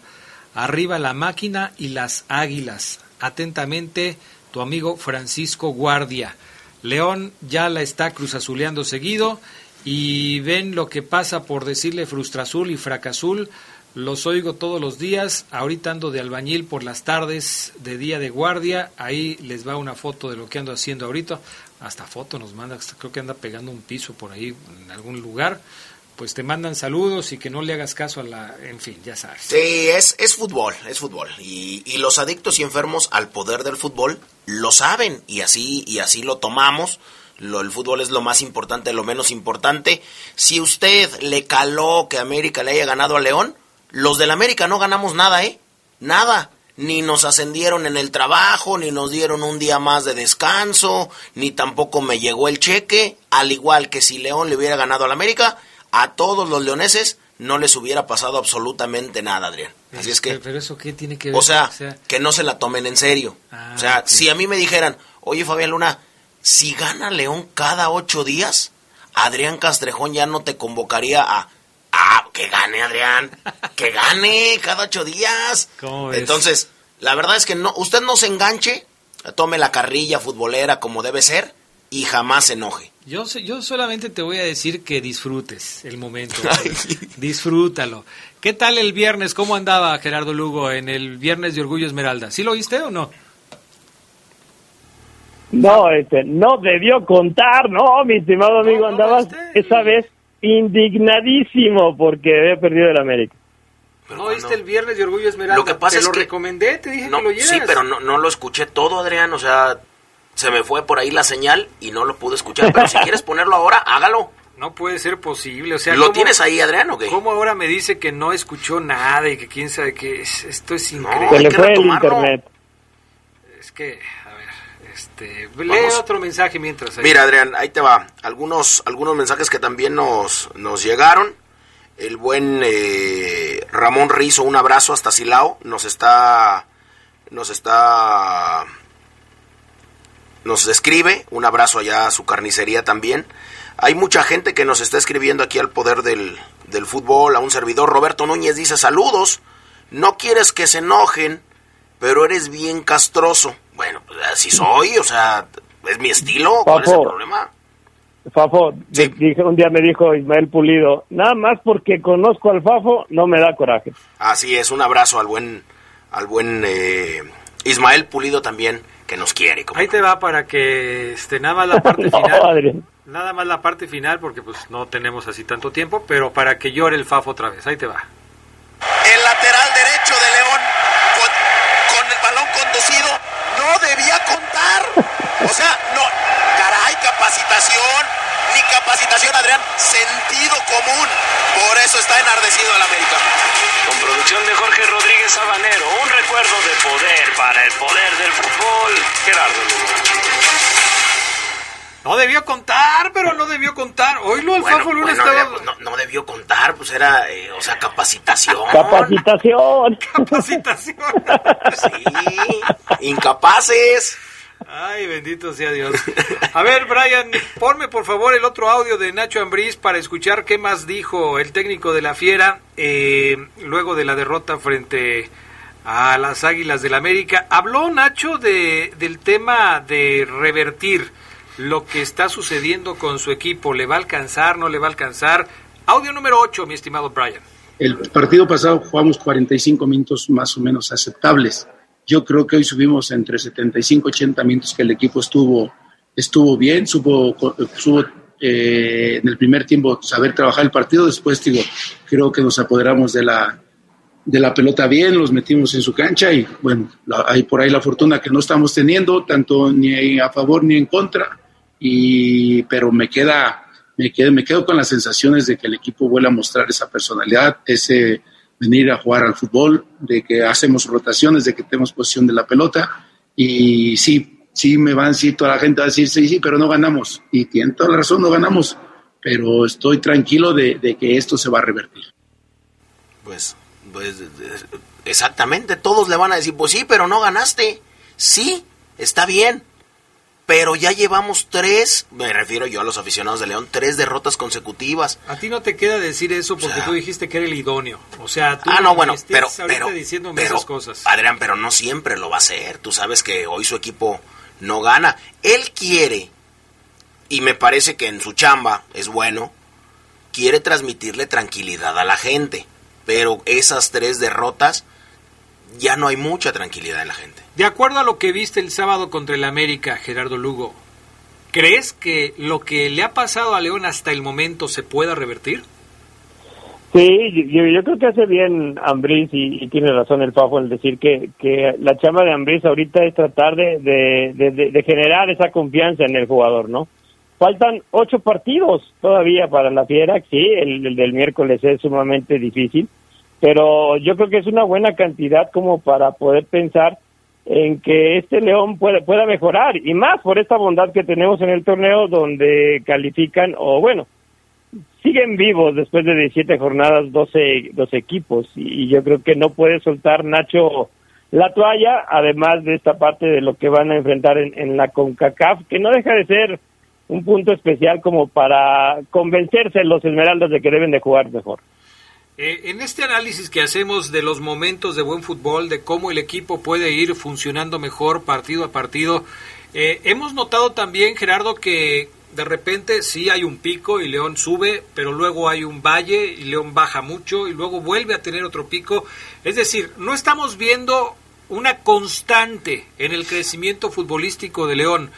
B: Arriba la máquina y las águilas. Atentamente, tu amigo Francisco Guardia. León ya la está cruzazuleando seguido y ven lo que pasa por decirle frustrazul y fracazul los oigo todos los días. Ahorita ando de albañil por las tardes de día de guardia. Ahí les va una foto de lo que ando haciendo ahorita. Hasta foto nos manda, creo que anda pegando un piso por ahí en algún lugar. Pues te mandan saludos y que no le hagas caso a la... En fin, ya sabes.
D: Sí, es, es fútbol, es fútbol. Y, y los adictos y enfermos al poder del fútbol lo saben y así, y así lo tomamos. Lo, el fútbol es lo más importante, lo menos importante. Si usted le caló que América le haya ganado a León, los del América no ganamos nada, ¿eh? Nada. Ni nos ascendieron en el trabajo, ni nos dieron un día más de descanso, ni tampoco me llegó el cheque. Al igual que si León le hubiera ganado al América, a todos los leoneses no les hubiera pasado absolutamente nada, Adrián. Así es que...
B: Pero eso qué tiene que ver?
D: O sea, que no se la tomen en serio. Ah, o sea, si a mí me dijeran, oye Fabián Luna, si gana León cada ocho días, Adrián Castrejón ya no te convocaría a Ah, que gane Adrián, que gane cada ocho días. Entonces, la verdad es que no, usted no se enganche, tome la carrilla futbolera como debe ser y jamás se enoje.
B: Yo, yo solamente te voy a decir que disfrutes el momento. Disfrútalo. ¿Qué tal el viernes? ¿Cómo andaba Gerardo Lugo en el viernes de Orgullo Esmeralda? ¿Sí lo oíste o no?
G: No, este, no debió contar, no, mi estimado amigo, andabas esa vez indignadísimo porque había perdido el América.
B: ¿No viste el viernes de Orgullo Esmeralda?
D: Lo que pasa
B: te
D: lo
B: recomendé, te dije que lo
D: Sí, pero no, no lo escuché todo, Adrián. O sea, se me fue por ahí la señal y no lo pude escuchar. Pero si quieres ponerlo ahora, hágalo.
B: No puede ser posible. O sea,
D: ¿Lo tienes ahí, Adrián, o qué?
B: ¿Cómo ahora me dice que no escuchó nada y que quién sabe qué? Esto es increíble.
G: No, se le fue el internet.
B: Es que, este, lee otro mensaje mientras.
D: Mira, Adrián, ahí te va. Algunos, algunos mensajes que también nos, nos llegaron. El buen eh, Ramón Rizo, un abrazo hasta Silao. Nos está. Nos está. Nos escribe. Un abrazo allá a su carnicería también. Hay mucha gente que nos está escribiendo aquí al poder del, del fútbol. A un servidor. Roberto Núñez dice: Saludos. No quieres que se enojen, pero eres bien castroso. Bueno, pues así soy, o sea, es mi estilo, ¿cuál es el problema?
G: Fafo, dije, un día me dijo Ismael Pulido, nada más porque conozco al Fafo no me da coraje.
D: Así es, un abrazo al buen, al buen eh, Ismael Pulido también, que nos quiere.
B: Ahí te va para que este, nada más la parte final. Nada más la parte final porque pues no tenemos así tanto tiempo, pero para que llore el Fafo otra vez. Ahí te va.
I: El lateral derecho de León con, con el balón conducido no debía contar. O sea, no, capacitación, Adrián, sentido común. Por eso está enardecido el América.
J: Con producción de Jorge Rodríguez Sabanero, un recuerdo de poder para el poder del fútbol. Gerardo Lugo.
B: No debió contar, pero no debió contar. Hoy lo el
D: Bueno,
B: Luna
D: bueno,
B: estaba...
D: no, no debió contar, pues era, eh, o sea, capacitación.
G: Capacitación.
B: Capacitación.
D: Sí, incapaces.
B: Ay, bendito sea Dios. A ver, Brian, ponme por favor el otro audio de Nacho Ambriz para escuchar qué más dijo el técnico de la Fiera eh, luego de la derrota frente a las Águilas del América. Habló Nacho de, del tema de revertir lo que está sucediendo con su equipo. ¿Le va a alcanzar? ¿No le va a alcanzar? Audio número 8, mi estimado Brian.
H: El partido pasado jugamos 45 minutos más o menos aceptables. Yo creo que hoy subimos entre 75 y 80 minutos que el equipo estuvo, estuvo bien, supo, supo eh, en el primer tiempo saber trabajar el partido. Después, digo, creo que nos apoderamos de la, de la pelota bien, los metimos en su cancha y bueno, la- hay por ahí la fortuna que no estamos teniendo, tanto ni a favor ni en contra, y, pero me queda, me quedo, me quedo con las sensaciones de que el equipo vuelve a mostrar esa personalidad, ese venir a jugar al fútbol, de que hacemos rotaciones, de que tenemos posición de la pelota, y sí, sí me van, sí, toda la gente va a decir, sí, sí, pero no ganamos, y tienen toda la razón, no ganamos, pero estoy tranquilo de, de que esto se va a revertir.
D: Pues, pues, exactamente, todos le van a decir, pues sí, pero no ganaste. Sí, está bien. Pero ya llevamos tres, me refiero yo a los aficionados de León, tres derrotas consecutivas.
B: A ti no te queda decir eso porque
D: O sea-
B: tú dijiste que era el idóneo. O sea, tú
D: Ah, no, bueno, pero, pero,
B: esas cosas.
D: Adrián, pero no siempre lo va a hacer. Tú sabes que hoy su equipo no gana. Él quiere, y me parece que en su chamba es bueno, quiere transmitirle tranquilidad a la gente. Pero esas tres derrotas, ya no hay mucha tranquilidad en la gente.
B: De acuerdo a lo que viste el sábado contra el América, Gerardo Lugo, ¿crees que lo que le ha pasado a León hasta el momento se pueda revertir?
G: Sí, yo, creo que hace bien Ambriz y, tiene razón el Fafo en decir que, que la chamba de Ambriz ahorita es tratar de, de, de- generar esa confianza en el jugador, ¿no? Faltan ocho partidos todavía para la Fiera, sí, el del miércoles es sumamente difícil, pero yo creo que es una buena cantidad como para poder pensar en que este León pueda, pueda mejorar y más por esta bondad que tenemos en el torneo donde califican o bueno, siguen vivos después de 17 jornadas 12, 12 equipos y, yo creo que no puede soltar Nacho la toalla, además de esta parte de lo que van a enfrentar en, en la CONCACAF, que no deja de ser un punto especial como para convencerse los Esmeraldas de que deben de jugar mejor.
B: Eh, en este análisis que hacemos de los momentos de buen fútbol, de cómo el equipo puede ir funcionando mejor partido a partido, eh, hemos notado también, Gerardo, que de repente sí hay un pico y León sube, pero luego hay un valle y León baja mucho y luego vuelve a tener otro pico. Es decir, no estamos viendo una constante en el crecimiento futbolístico de León.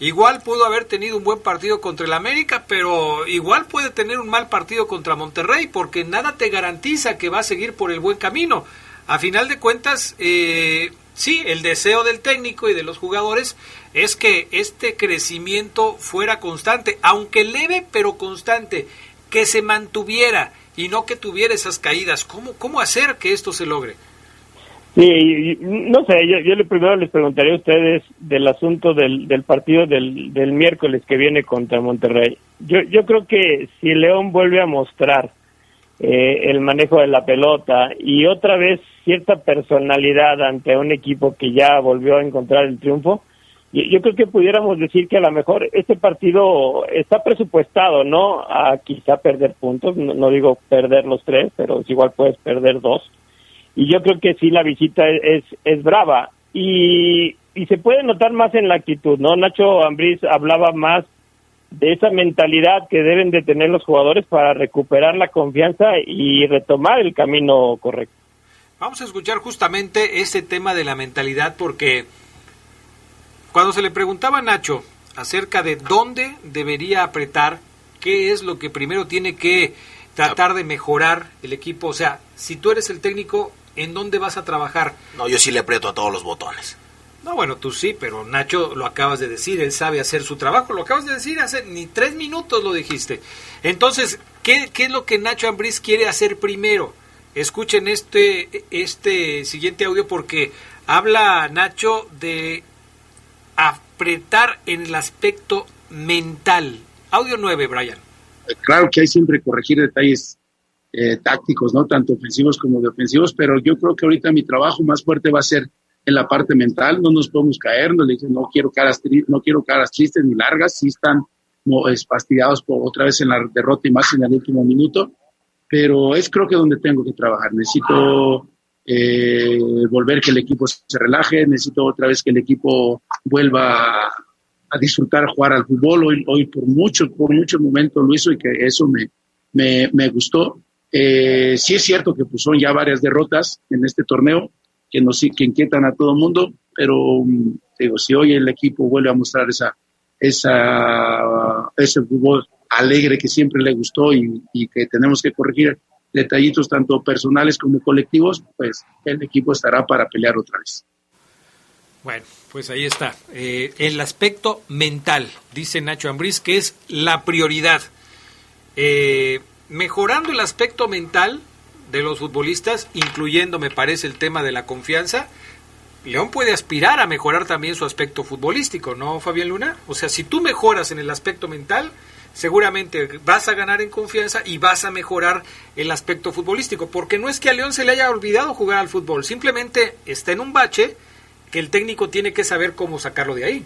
B: Igual pudo haber tenido un buen partido contra el América, pero igual puede tener un mal partido contra Monterrey, porque nada te garantiza que va a seguir por el buen camino. A final de cuentas, eh, sí, el deseo del técnico y de los jugadores es que este crecimiento fuera constante, aunque leve, pero constante, que se mantuviera y no que tuviera esas caídas. ¿Cómo, cómo hacer que esto se logre?
G: Sí, no sé, yo, yo primero les preguntaría a ustedes del asunto del, del partido del, del miércoles que viene contra Monterrey. Yo, yo creo que si León vuelve a mostrar eh, el manejo de la pelota y otra vez cierta personalidad ante un equipo que ya volvió a encontrar el triunfo, yo, yo creo que pudiéramos decir que a lo mejor este partido está presupuestado, ¿no? A quizá perder puntos, no, no digo perder los tres, pero igual puedes perder dos y yo creo que sí la visita es es brava. Y, y se puede notar más en la actitud no Nacho Ambriz hablaba más de esa mentalidad que deben de tener los jugadores para recuperar la confianza y retomar el camino correcto.
B: Vamos a escuchar justamente ese tema de la mentalidad porque cuando se le preguntaba a Nacho acerca de dónde debería apretar, qué es lo que primero tiene que tratar de mejorar el equipo, o sea, si tú eres el técnico, ¿en dónde vas a trabajar?
D: No, yo sí le aprieto a todos los botones.
B: No, bueno, tú sí, pero Nacho lo acabas de decir, él sabe hacer su trabajo, lo acabas de decir hace ni tres minutos lo dijiste. Entonces, ¿qué, qué es lo que Nacho Ambriz quiere hacer primero? Escuchen este, este siguiente audio porque habla Nacho de apretar en el aspecto mental. Audio 9, Brian.
H: Claro que hay siempre corregir detalles eh, tácticos, ¿no? Tanto ofensivos como defensivos, pero yo creo que ahorita mi trabajo más fuerte va a ser en la parte mental, no nos podemos caer, no, no quiero caras no quiero caras tristes ni largas, sí están fastidiados por otra vez en la derrota y más en el último minuto, pero es creo que donde tengo que trabajar. Necesito eh, volver que el equipo se relaje, necesito otra vez que el equipo vuelva a, disfrutar jugar al fútbol. Hoy, hoy por mucho, por mucho momento lo hizo y que eso me, me, me gustó. Eh, sí es cierto que pues, son ya varias derrotas en este torneo que nos que inquietan a todo el mundo, pero mm, digo, si hoy el equipo vuelve a mostrar esa, esa, ese fútbol alegre que siempre le gustó y, que tenemos que corregir detallitos tanto personales como colectivos, pues el equipo estará para pelear otra vez.
B: Bueno, pues ahí está. Eh, el aspecto mental, dice Nacho Ambriz, que es la prioridad. Eh, mejorando el aspecto mental de los futbolistas, incluyendo, me parece, el tema de la confianza, León puede aspirar a mejorar también su aspecto futbolístico, ¿no, Fabián Luna? O sea, si tú mejoras en el aspecto mental, seguramente vas a ganar en confianza y vas a mejorar el aspecto futbolístico, porque no es que a León se le haya olvidado jugar al fútbol, simplemente está en un bache que el técnico tiene que saber cómo sacarlo de ahí.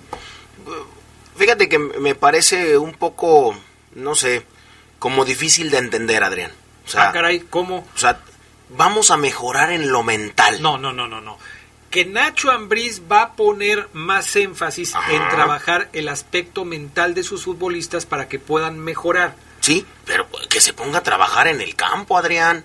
D: Fíjate que me parece un poco, no sé, como difícil de entender, Adrián.
B: O sea, ah, caray, ¿cómo?
D: O sea, vamos a mejorar en lo mental.
B: No, no, no, no, no. Que Nacho Ambriz va a poner más énfasis en trabajar el aspecto mental de sus futbolistas para que puedan mejorar.
D: Sí, pero que se ponga a trabajar en el campo, Adrián.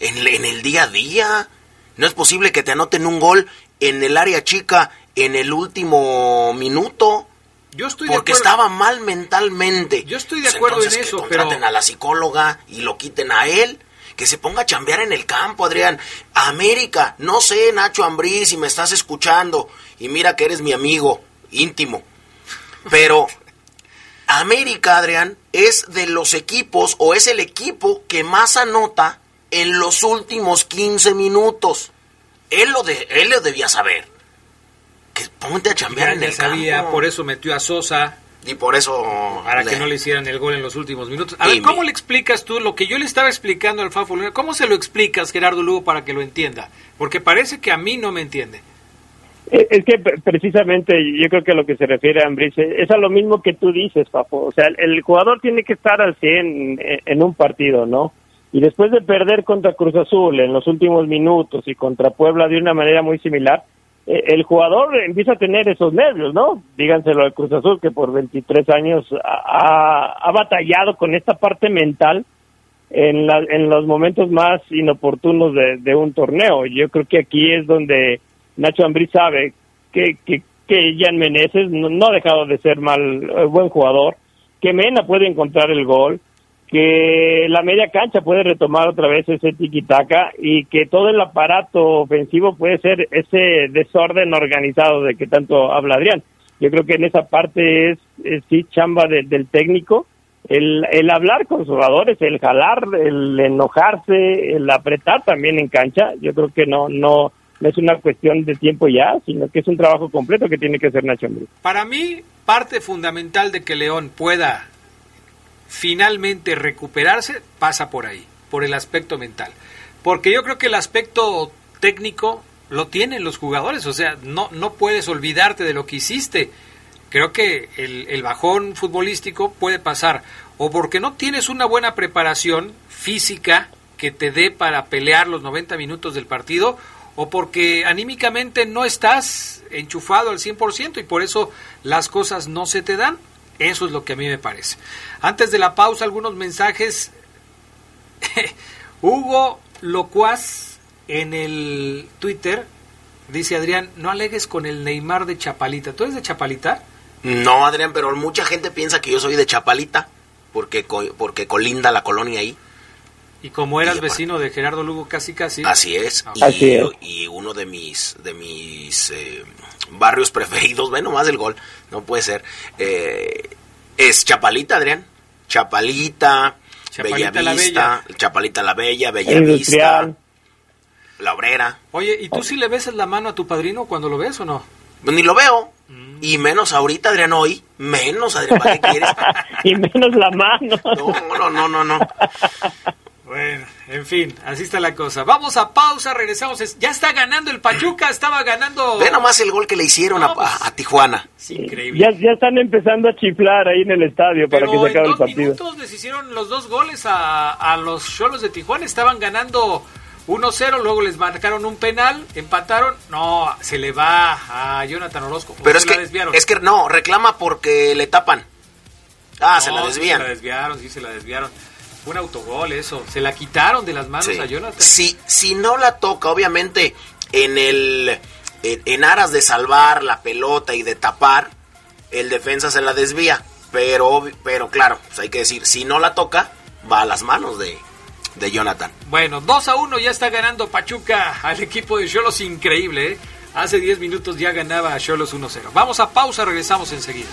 D: En, en el día a día. No es posible que te anoten un gol en el área chica en el último minuto.
B: Yo estoy
D: porque estaba mal mentalmente.
B: Yo estoy de pues acuerdo en eso,
D: que contraten a la psicóloga y lo quiten a él. Que se ponga a chambear en el campo, Adrián. América, no sé, Nacho Ambrí, si me estás escuchando. Y mira que eres mi amigo íntimo. Pero América, Adrián, es de los equipos o es el equipo que más anota en los últimos 15 minutos. Él lo, de, él lo debía saber ponte a chambear en el sabía,
B: por eso metió a Sosa.
D: Y por eso...
B: Para que no le hicieran el gol en los últimos minutos. A ver, ¿cómo le explicas tú lo que yo le estaba explicando al Fafo ¿Cómo se lo explicas, Gerardo Lugo, para que lo entienda? Porque parece que a mí no me entiende.
G: Eh, es que precisamente yo creo que lo que se refiere a Ambrice es a lo mismo que tú dices, Fafo. O sea, el jugador tiene que estar al 100 en un partido, ¿no? Y después de perder contra Cruz Azul en los últimos minutos y contra Puebla de una manera muy similar, el jugador empieza a tener esos nervios, ¿no? Díganselo al Cruz Azul que por 23 años ha, batallado con esta parte mental en, la, en los momentos más inoportunos de, un torneo. Yo creo que aquí es donde Nacho Ambrí sabe que, que, que Jan Meneses no, ha dejado de ser mal eh, buen jugador, que Mena puede encontrar el gol, que la media cancha puede retomar otra vez ese tiki-taka y que todo el aparato ofensivo puede ser ese desorden organizado de que tanto habla Adrián. Yo creo que en esa parte es, sí chamba del técnico, el, el hablar con sus jugadores, el jalar, el enojarse, el apretar también en cancha, yo creo que no, no, no es una cuestión de tiempo ya, sino que es un trabajo completo que tiene que hacer Nacho.
B: Para mí, parte fundamental de que León pueda finalmente recuperarse pasa por ahí, por el aspecto mental. Porque yo creo que el aspecto técnico lo tienen los jugadores, o sea, no, no puedes olvidarte de lo que hiciste. Creo que el, el bajón futbolístico puede pasar o porque no tienes una buena preparación física que te dé para pelear los 90 minutos del partido, o porque anímicamente no estás enchufado al 100% y por eso las cosas no se te dan. Eso es lo que a mí me parece. Antes de la pausa, algunos mensajes. Hugo Locuaz en el Twitter dice Adrián, no alegues con el Neymar de Chapalita. ¿Tú eres de Chapalita?
D: No, Adrián, pero mucha gente piensa que yo soy de Chapalita porque, porque colinda la colonia ahí.
B: Y como eras vecino de Gerardo Lugo casi casi.
D: Así es.
B: Ah,
D: Y,
G: Así es.
D: y uno de mis de mis eh, barrios preferidos, bueno, más del gol, no puede ser, eh, es Chapalita, Adrián. Chapalita,
B: Chapalita la
D: Bellavista, Chapalita la Bella, Bellavista,
G: Industrial.
D: La Obrera.
B: Oye, ¿y tú sí le besas la mano a tu padrino cuando lo ves o no?
D: Pues Ni lo veo.
B: Mm.
D: Y menos ahorita, Adrián, hoy. Menos, Adrián, ¿para qué quieres?
G: y menos la mano.
D: No, no, no, no, no.
B: Bueno, en fin, así está la cosa. Vamos a pausa, regresamos. Es- Ya está ganando el Pachuca, estaba ganando.
D: Ve nomás el gol que le hicieron a,
B: No, pues,
D: a- a Tijuana.
B: Es increíble.
G: Ya, ya están empezando a chiflar ahí en el estadio para que se
B: en
G: acabe el
B: dos
G: partido.
B: minutos les hicieron los dos goles a, a los Cholos de Tijuana. Estaban ganando 1-0, luego les marcaron un penal, empataron. No, se le va a Jonathan Orozco.
D: Pero
B: se
D: es
B: la
D: que,
B: desviaron.
D: es que no, reclama porque le tapan. Ah, se la desvían.
B: Sí, se la desviaron, sí, se la desviaron. Fue un autogol eso. Se la quitaron de las manos
D: Sí.
B: a Jonathan.
D: Si, si no la toca, obviamente, en el en, en aras de salvar la pelota y de tapar, el defensa se la desvía. Pero, pero claro, pues hay que decir, si no la toca, va a las manos de, de Jonathan.
B: Bueno, 2 a 1 ya está ganando Pachuca al equipo de Cholos. Increíble, ¿eh? Hace 10 minutos ya ganaba a Cholos 1-0. Vamos a pausa, regresamos enseguida.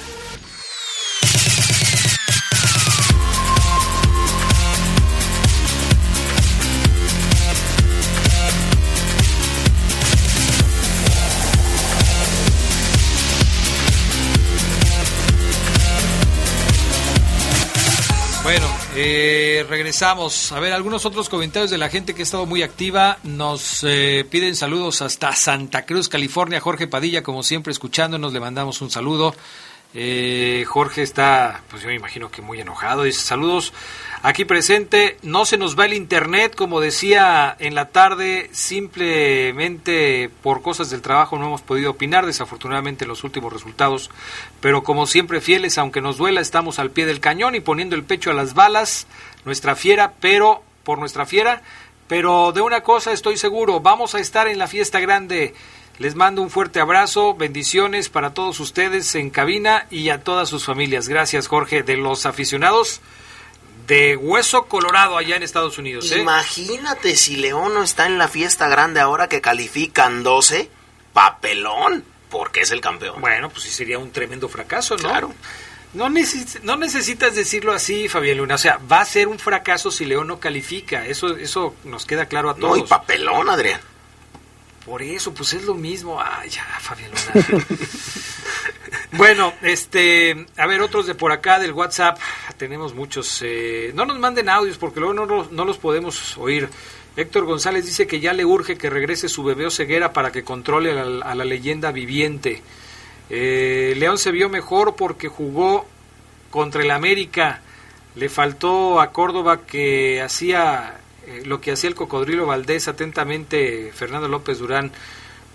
B: Eh, regresamos. A ver, algunos otros comentarios de la gente que ha estado muy activa. Nos eh, piden saludos hasta Santa Cruz, California. Jorge Padilla, como siempre, escuchándonos, le mandamos un saludo. Eh, Jorge está, pues yo me imagino que muy enojado. Dice, saludos aquí presente. No se nos va el internet, como decía en la tarde, simplemente por cosas del trabajo no hemos podido opinar, desafortunadamente en los últimos resultados. Pero como siempre fieles, aunque nos duela, estamos al pie del cañón y poniendo el pecho a las balas, nuestra fiera, pero por nuestra fiera. Pero de una cosa estoy seguro, vamos a estar en la fiesta grande. Les mando un fuerte abrazo, bendiciones para todos ustedes en cabina y a todas sus familias. Gracias, Jorge, de los aficionados de Hueso Colorado allá en Estados Unidos. ¿eh?
D: Imagínate si León no está en la fiesta grande ahora que califican 12, papelón, porque es el campeón.
B: Bueno, pues sí sería un tremendo fracaso, ¿no?
D: Claro.
B: No, neces- no necesitas decirlo así, Fabián Luna. O sea, va a ser un fracaso si León no califica. Eso, eso nos queda claro a
D: No,
B: todos.
D: y papelón, Adrián.
B: Por eso, pues es lo mismo. Ay, ya, Fabián Luna. bueno, este, a ver, otros de por acá del WhatsApp. Tenemos muchos. eh, no nos manden audios porque luego no, no los podemos oír. Héctor González dice que ya le urge que regrese su bebé o ceguera para que controle a la, a la leyenda viviente. Eh, León se vio mejor porque jugó contra el América. Le faltó a Córdoba que hacía eh, lo que hacía el cocodrilo Valdés. Atentamente, Fernando López Durán.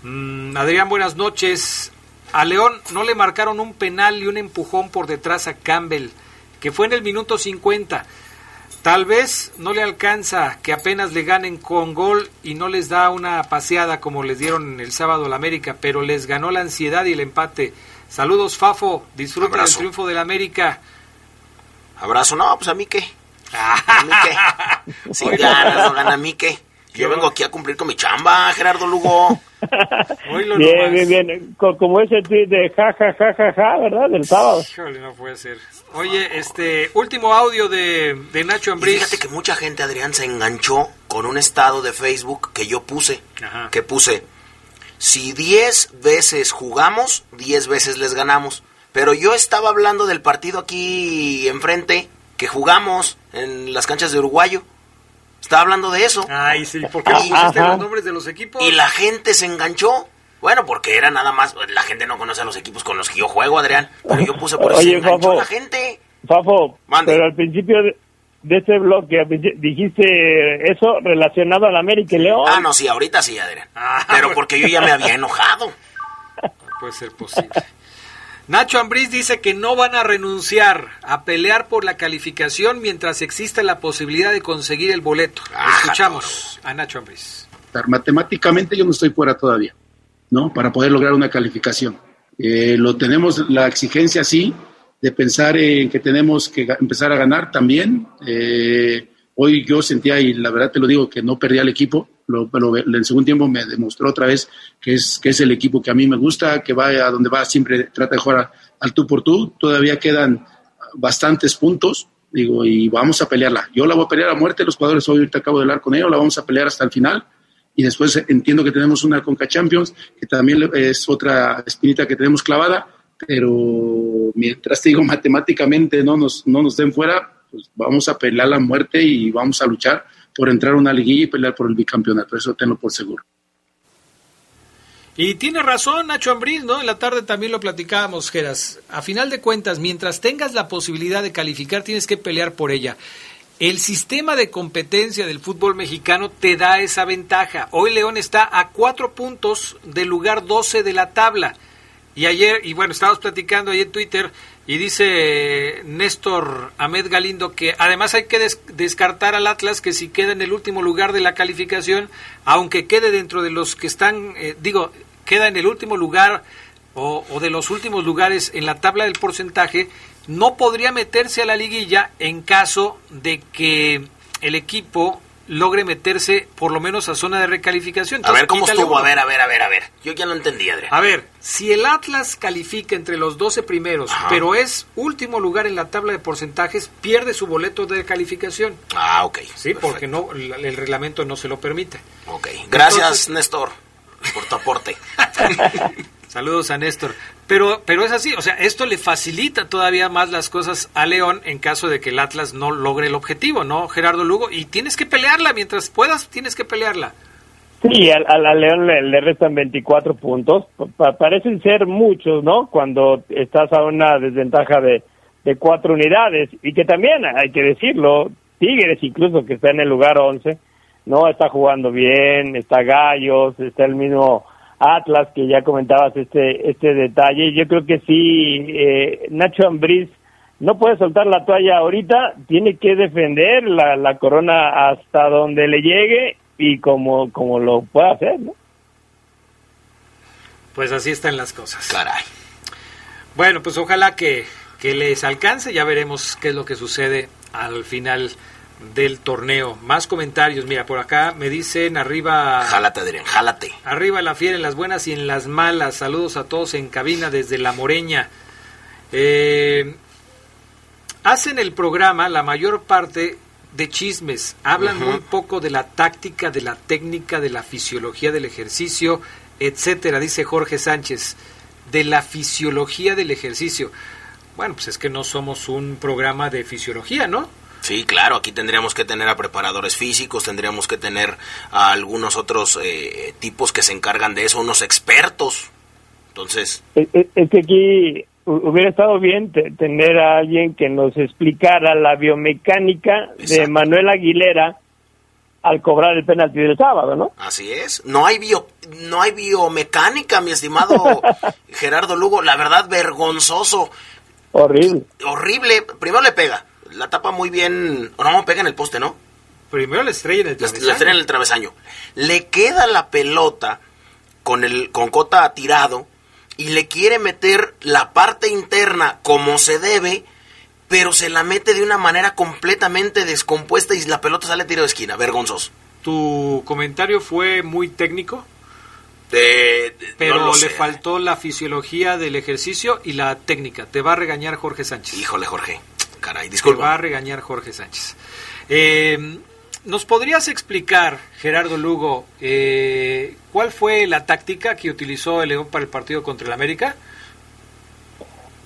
B: Mm, Adrián, buenas noches. A León no le marcaron un penal y un empujón por detrás a Campbell, que fue en el minuto 50. Tal vez no le alcanza que apenas le ganen con gol y no les da una paseada como les dieron el sábado al América, pero les ganó la ansiedad y el empate. Saludos, Fafo. Disfruten
D: Abrazo.
B: el triunfo del América.
D: Abrazo, no, pues a mí qué. ¿A mí qué? Si gana, no gana a mí qué. Yo vengo aquí a cumplir con mi chamba, Gerardo Lugo.
B: Oílo
G: Bien,
B: nomás.
G: bien, bien. Co- Como ese tweet de ja, ja, ja, ja, ja, ¿verdad? Del sábado.
B: Híjole, no puede ser. Oye, este, último audio de, de Nacho
D: Y
B: Ambriz.
D: fíjate que mucha gente, Adrián, se enganchó con un estado de Facebook que yo puse.
B: Ajá.
D: Que puse, si 10 veces jugamos, 10 veces les ganamos. Pero yo estaba hablando del partido aquí enfrente, que jugamos en las canchas de Uruguayo. Estaba hablando de eso.
B: Ay, sí, ¿por qué no pusiste los nombres de los equipos?
D: Y la gente se enganchó. Bueno, porque era nada más, la gente no conoce a los equipos con los que yo juego, Adrián. Pero yo puse por eso se
G: Oye,
D: enganchó
G: Fafo.
D: la gente.
G: Fafo,
D: Mande.
G: pero al principio de, de este bloque dijiste eso relacionado al América y León.
D: Ah, no, sí, ahorita sí, Adrián.
B: Ah,
D: Pero porque yo ya me había enojado.
B: Puede ser posible. Nacho Ambriz dice que no van a renunciar a pelear por la calificación mientras exista la posibilidad de conseguir el boleto.
D: Ah,
B: Escuchamos a Nacho Ambriz.
H: Matemáticamente yo no estoy fuera todavía, ¿no? Para poder lograr una calificación. Eh, lo tenemos la exigencia sí de pensar en que tenemos que empezar a ganar también, eh, Hoy yo sentía, y la verdad te lo digo, que no perdía el equipo. Lo, lo- el segundo tiempo me demostró otra vez que es, que es el equipo que a mí me gusta, que va a donde va siempre trata de jugar al tú por tú. Todavía quedan bastantes puntos, digo, y vamos a pelearla. Yo la voy a pelear a muerte, los jugadores hoy ahorita acabo de hablar con ellos, la vamos a pelear hasta el final. Y después entiendo que tenemos una Conca Champions, que también es otra espinita que tenemos clavada, pero mientras te digo matemáticamente no nos, no nos den fuera, pues vamos a pelear la muerte y vamos a luchar por entrar a una liguilla y pelear por el bicampeonato, eso tenlo por seguro.
B: Y tiene razón Nacho Ambriz, ¿no? En la tarde también lo platicábamos, Geras. A final de cuentas, mientras tengas la posibilidad de calificar, tienes que pelear por ella. El sistema de competencia del fútbol mexicano te da esa ventaja. Hoy León está a cuatro puntos del lugar 12 de la tabla. Y ayer, y bueno, estábamos platicando ahí en Twitter, y dice Néstor Ahmed Galindo que además hay que des- descartar al Atlas que si queda en el último lugar de la calificación, aunque quede dentro de los que están, eh, digo, queda en el último lugar o, o de los últimos lugares en la tabla del porcentaje, no podría meterse a la liguilla en caso de que el equipo logre meterse por lo menos a zona de recalificación.
D: A ver cómo estuvo,
B: uno.
D: a ver, a ver, a ver, a ver. Yo ya no entendí, Adrián.
B: A ver, si el Atlas califica entre los 12 primeros,
D: Ajá.
B: pero es último lugar en la tabla de porcentajes, pierde su boleto de calificación.
D: Ah, ok.
B: Sí, porque no el, el reglamento no se lo permite.
D: Ok. Gracias,
B: Entonces-
D: Néstor, por tu aporte.
B: Saludos a Néstor. Pero, pero es así, o sea, esto le facilita todavía más las cosas a León en caso de que el Atlas no logre el objetivo, ¿no, Gerardo Lugo? Y tienes que pelearla, mientras puedas, tienes que pelearla.
G: Sí, al- al León le, restan 24 puntos. Pa- parecen ser muchos, ¿no? Cuando estás a una desventaja de, de cuatro unidades. Y que también, hay que decirlo, Tigres incluso que está en el lugar 11, ¿no? Está jugando bien, está Gallos, está el mismo Atlas que ya comentabas este, este detalle. Yo creo que sí, eh, Nacho Ambriz no puede soltar la toalla ahorita, tiene que defender la, la corona hasta donde le llegue y como, como lo pueda hacer, ¿no?
B: Pues así están las cosas.
D: Caray.
B: Bueno, pues ojalá que, que les alcance, ya veremos qué es lo que sucede al final del torneo. Más comentarios, mira, por acá me dicen arriba...
D: Jálate, Adrián, jálate.
B: Arriba la fiera en las buenas y en las malas. Saludos a todos en cabina desde La Moreña. Eh, hacen el programa la mayor parte de chismes. Hablan muy poco de la táctica, de la técnica, de la fisiología del ejercicio, etcétera, dice Jorge Sánchez. De la fisiología del ejercicio. Bueno, pues es que no somos un programa de fisiología, ¿no?
D: Sí, claro, aquí tendríamos que tener a preparadores físicos, tendríamos que tener a algunos otros eh, tipos que se encargan de eso, unos expertos. Entonces,
G: Es, que aquí hu- hubiera estado bien te- tener a alguien que nos explicara la biomecánica de. Manuel Aguilera al cobrar el penalti del sábado, ¿no?
D: así es. No hay bio, no hay biomecánica, mi estimado Gerardo Lugo. La verdad, vergonzoso,
G: Horrible.
D: horrible. Primero le pega, la tapa muy bien. o No, pega en el poste, ¿no?
B: Primero la estrella en el
D: La, la
B: travesaño.
D: estrella en el travesaño. Le queda la pelota con el con Cota tirado y le quiere meter la parte interna como se debe, pero se la mete de una manera completamente descompuesta y la pelota sale tiro de esquina, vergonzoso.
B: Tu comentario fue muy técnico.
D: De- de-
B: Pero
D: no
B: le
D: sé.
B: faltó la fisiología del ejercicio y la técnica. Te va a regañar Jorge Sánchez.
D: Híjole, Jorge. Caray,
B: Te va a
D: disculpa.
B: regañar Jorge Sánchez. Eh, ¿Nos podrías explicar, Gerardo Lugo, eh, cuál fue la táctica que utilizó el León para el partido contra el América?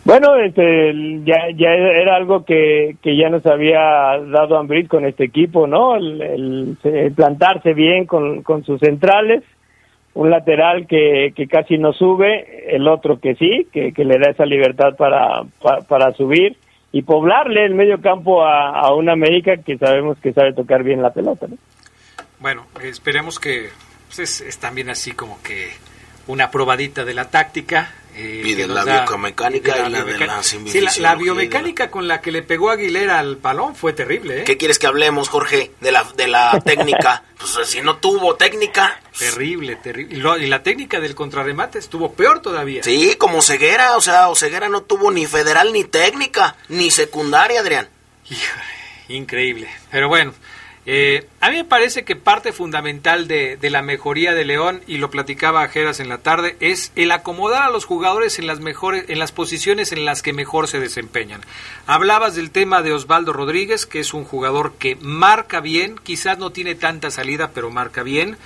G: Bueno, este, ya, ya era algo que, que ya nos había dado Ambrit con este equipo, ¿no? El, el- el plantarse bien con, con sus centrales, un lateral que, que casi no sube, el otro que sí, que, que le da esa libertad para, pa- para subir y poblarle el medio campo a, a una América que sabemos que sabe tocar bien la pelota, ¿no?
B: Bueno, esperemos que pues, es, es también así como que una probadita de la táctica. Eh,
D: Y de
B: que
D: la
B: da-
D: biomecánica y la de
B: biomecánica.
D: la
B: Sí, la, biomecánica con la que le pegó Aguilera al balón fue terrible, ¿eh?
D: ¿Qué quieres que hablemos, Jorge? De la, de la técnica. Pues si no tuvo técnica.
B: Terrible, terrible. Y, lo- y la técnica del contrarremate estuvo peor todavía.
D: Sí, como Ceguera, o sea, Ceguera no tuvo ni federal ni técnica, ni secundaria, Adrián.
B: Híjole, increíble. Pero bueno, Eh, a mí me parece que parte fundamental de, de, la mejoría de León, y lo platicaba Jeras en la tarde, es el acomodar a los jugadores en las mejores, en las posiciones en las que mejor se desempeñan. Hablabas del tema de Osvaldo Rodríguez, que es un jugador que marca bien, quizás no tiene tanta salida, pero marca bien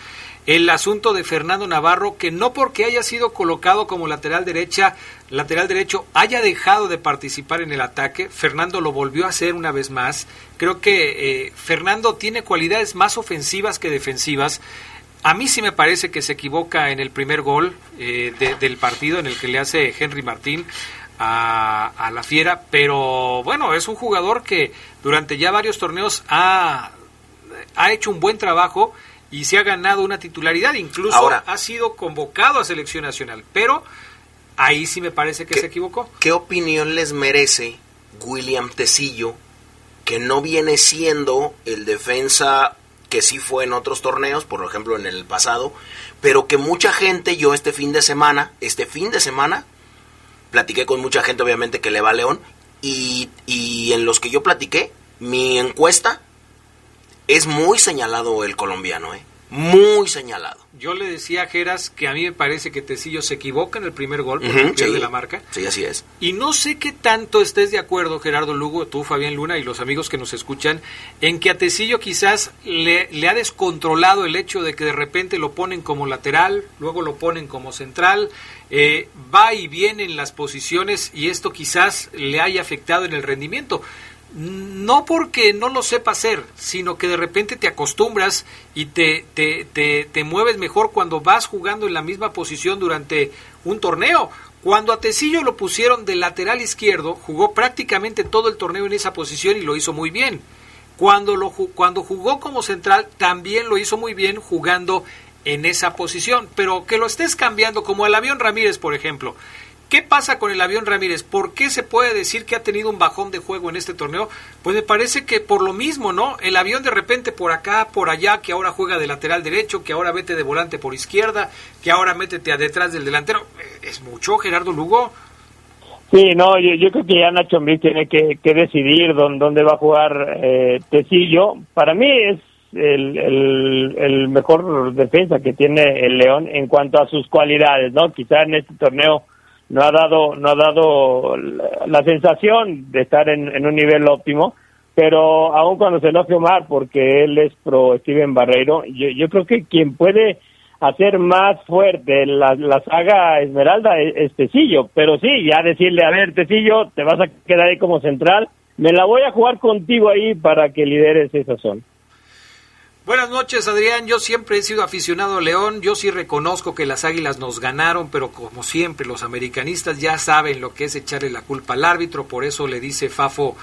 B: el asunto de Fernando Navarro, que no porque haya sido colocado como lateral derecha, lateral derecho, haya dejado de participar en el ataque. Fernando lo volvió a hacer una vez más. Creo que eh, Fernando tiene cualidades más ofensivas que defensivas. A mí sí me parece que se equivoca en el primer gol eh, del partido en el que le hace Henry Martín a, a, la Fiera, pero bueno, es un jugador que durante ya varios torneos ha, ha hecho un buen trabajo y se ha ganado una titularidad, incluso
D: Ahora,
B: ha sido convocado a selección nacional, pero ahí sí me parece que
D: ¿qué,
B: se equivocó.
D: ¿Qué opinión les merece William Tecillo, que no viene siendo el defensa que sí fue en otros torneos, por ejemplo en el pasado, pero que mucha gente, yo este fin de semana, este fin de semana, platiqué con mucha gente obviamente que le va a León, y, y en los que yo platiqué, mi encuesta es muy señalado el colombiano, ¿eh? Muy señalado.
B: Yo le decía a Geras que a mí me parece que Tecillo se equivoca en el primer gol porque uh -huh, pierde
D: sí.
B: la marca.
D: Sí, así es.
B: Y no sé qué tanto estés de acuerdo, Gerardo Lugo, tú, Fabián Luna y los amigos que nos escuchan, en que a Tecillo quizás le, le ha descontrolado el hecho de que de repente lo ponen como lateral, luego lo ponen como central, eh, va y viene en las posiciones y esto quizás le haya afectado en el rendimiento no porque no lo sepa hacer, sino que de repente te acostumbras y te, te, te, te, mueves mejor cuando vas jugando en la misma posición durante un torneo. Cuando a Tecillo lo pusieron de lateral izquierdo, jugó prácticamente todo el torneo en esa posición y lo hizo muy bien. Cuando, lo, cuando jugó como central, también lo hizo muy bien jugando en esa posición. Pero que lo estés cambiando, como el avión Ramírez, por ejemplo. ¿Qué pasa con el avión Ramírez? ¿Por qué se puede decir que ha tenido un bajón de juego en este torneo? Pues me parece que por lo mismo, ¿no? El avión de repente por acá, por allá, que ahora juega de lateral derecho, que ahora vete de volante por izquierda, que ahora métete a detrás del delantero. ¿Es mucho, Gerardo Lugo?
G: Sí, no, yo, creo que ya Nacho Ambriz tiene que, que decidir dónde, dónde, va a jugar eh, Tecillo. Para mí es el, el mejor defensa que tiene el León en cuanto a sus cualidades, ¿no? Quizá en este torneo no ha dado no ha dado la sensación de estar en, un nivel óptimo pero aun cuando se enoje Omar porque él es pro Steven Barreiro yo, yo creo que quien puede hacer más fuerte la, la saga Esmeralda es, es, Tecillo pero sí ya decirle a ver Tecillo te vas a quedar ahí como central me la voy a jugar contigo ahí para que lideres esa zona
B: Buenas noches, Adrián. Yo siempre he sido aficionado a León. Yo sí reconozco que las Águilas nos ganaron, pero como siempre, los americanistas ya saben lo que es echarle la culpa al árbitro. Por eso le dice Fafo,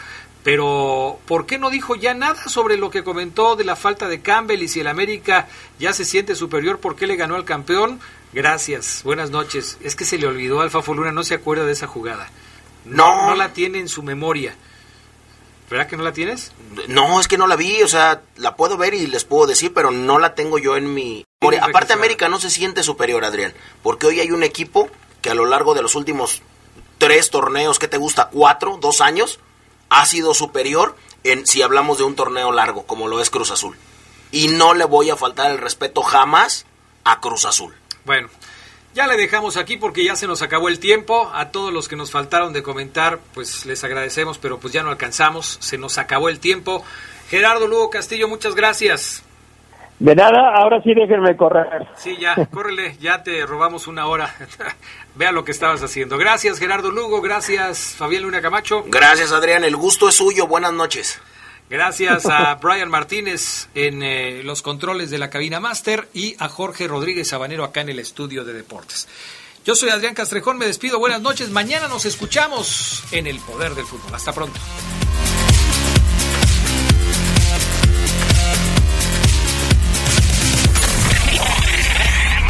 B: pero ¿por qué no dijo ya nada sobre lo que comentó de la falta de Campbell y si el América ya se siente superior, por qué le ganó al campeón? Gracias, buenas noches. Es que se le olvidó al Fafo Luna, no se acuerda de esa jugada. No, no, no la tiene en su memoria. ¿Verdad que no la tienes?
D: No, es que no la vi, o sea, la puedo ver y les puedo decir, pero no la tengo yo en mi memoria. Aparte, América no se siente superior, Adrián, porque hoy hay un equipo que a lo largo de los últimos tres torneos, ¿qué te gusta? ¿Cuatro? ¿Dos años? Ha sido superior en si hablamos de un torneo largo, como lo es Cruz Azul. Y no le voy a faltar el respeto jamás a Cruz Azul.
B: Bueno, ya le dejamos aquí porque ya se nos acabó el tiempo. A todos los que nos faltaron de comentar, pues les agradecemos, pero pues ya no alcanzamos. Se nos acabó el tiempo. Gerardo Lugo Castillo, muchas gracias.
G: De nada, ahora sí déjenme correr.
B: Sí, ya, córrele, ya te robamos una hora. Vea lo que estabas haciendo. Gracias, Gerardo Lugo, gracias, Fabián Luna Camacho.
D: Gracias, Adrián, el gusto es suyo, buenas noches.
B: Gracias a Brian Martínez en eh, los controles de la cabina máster y a Jorge Rodríguez Sabanero acá en el estudio de deportes. Yo soy Adrián Castrejón, me despido, buenas noches. Mañana nos escuchamos en el Poder del Fútbol. Hasta pronto.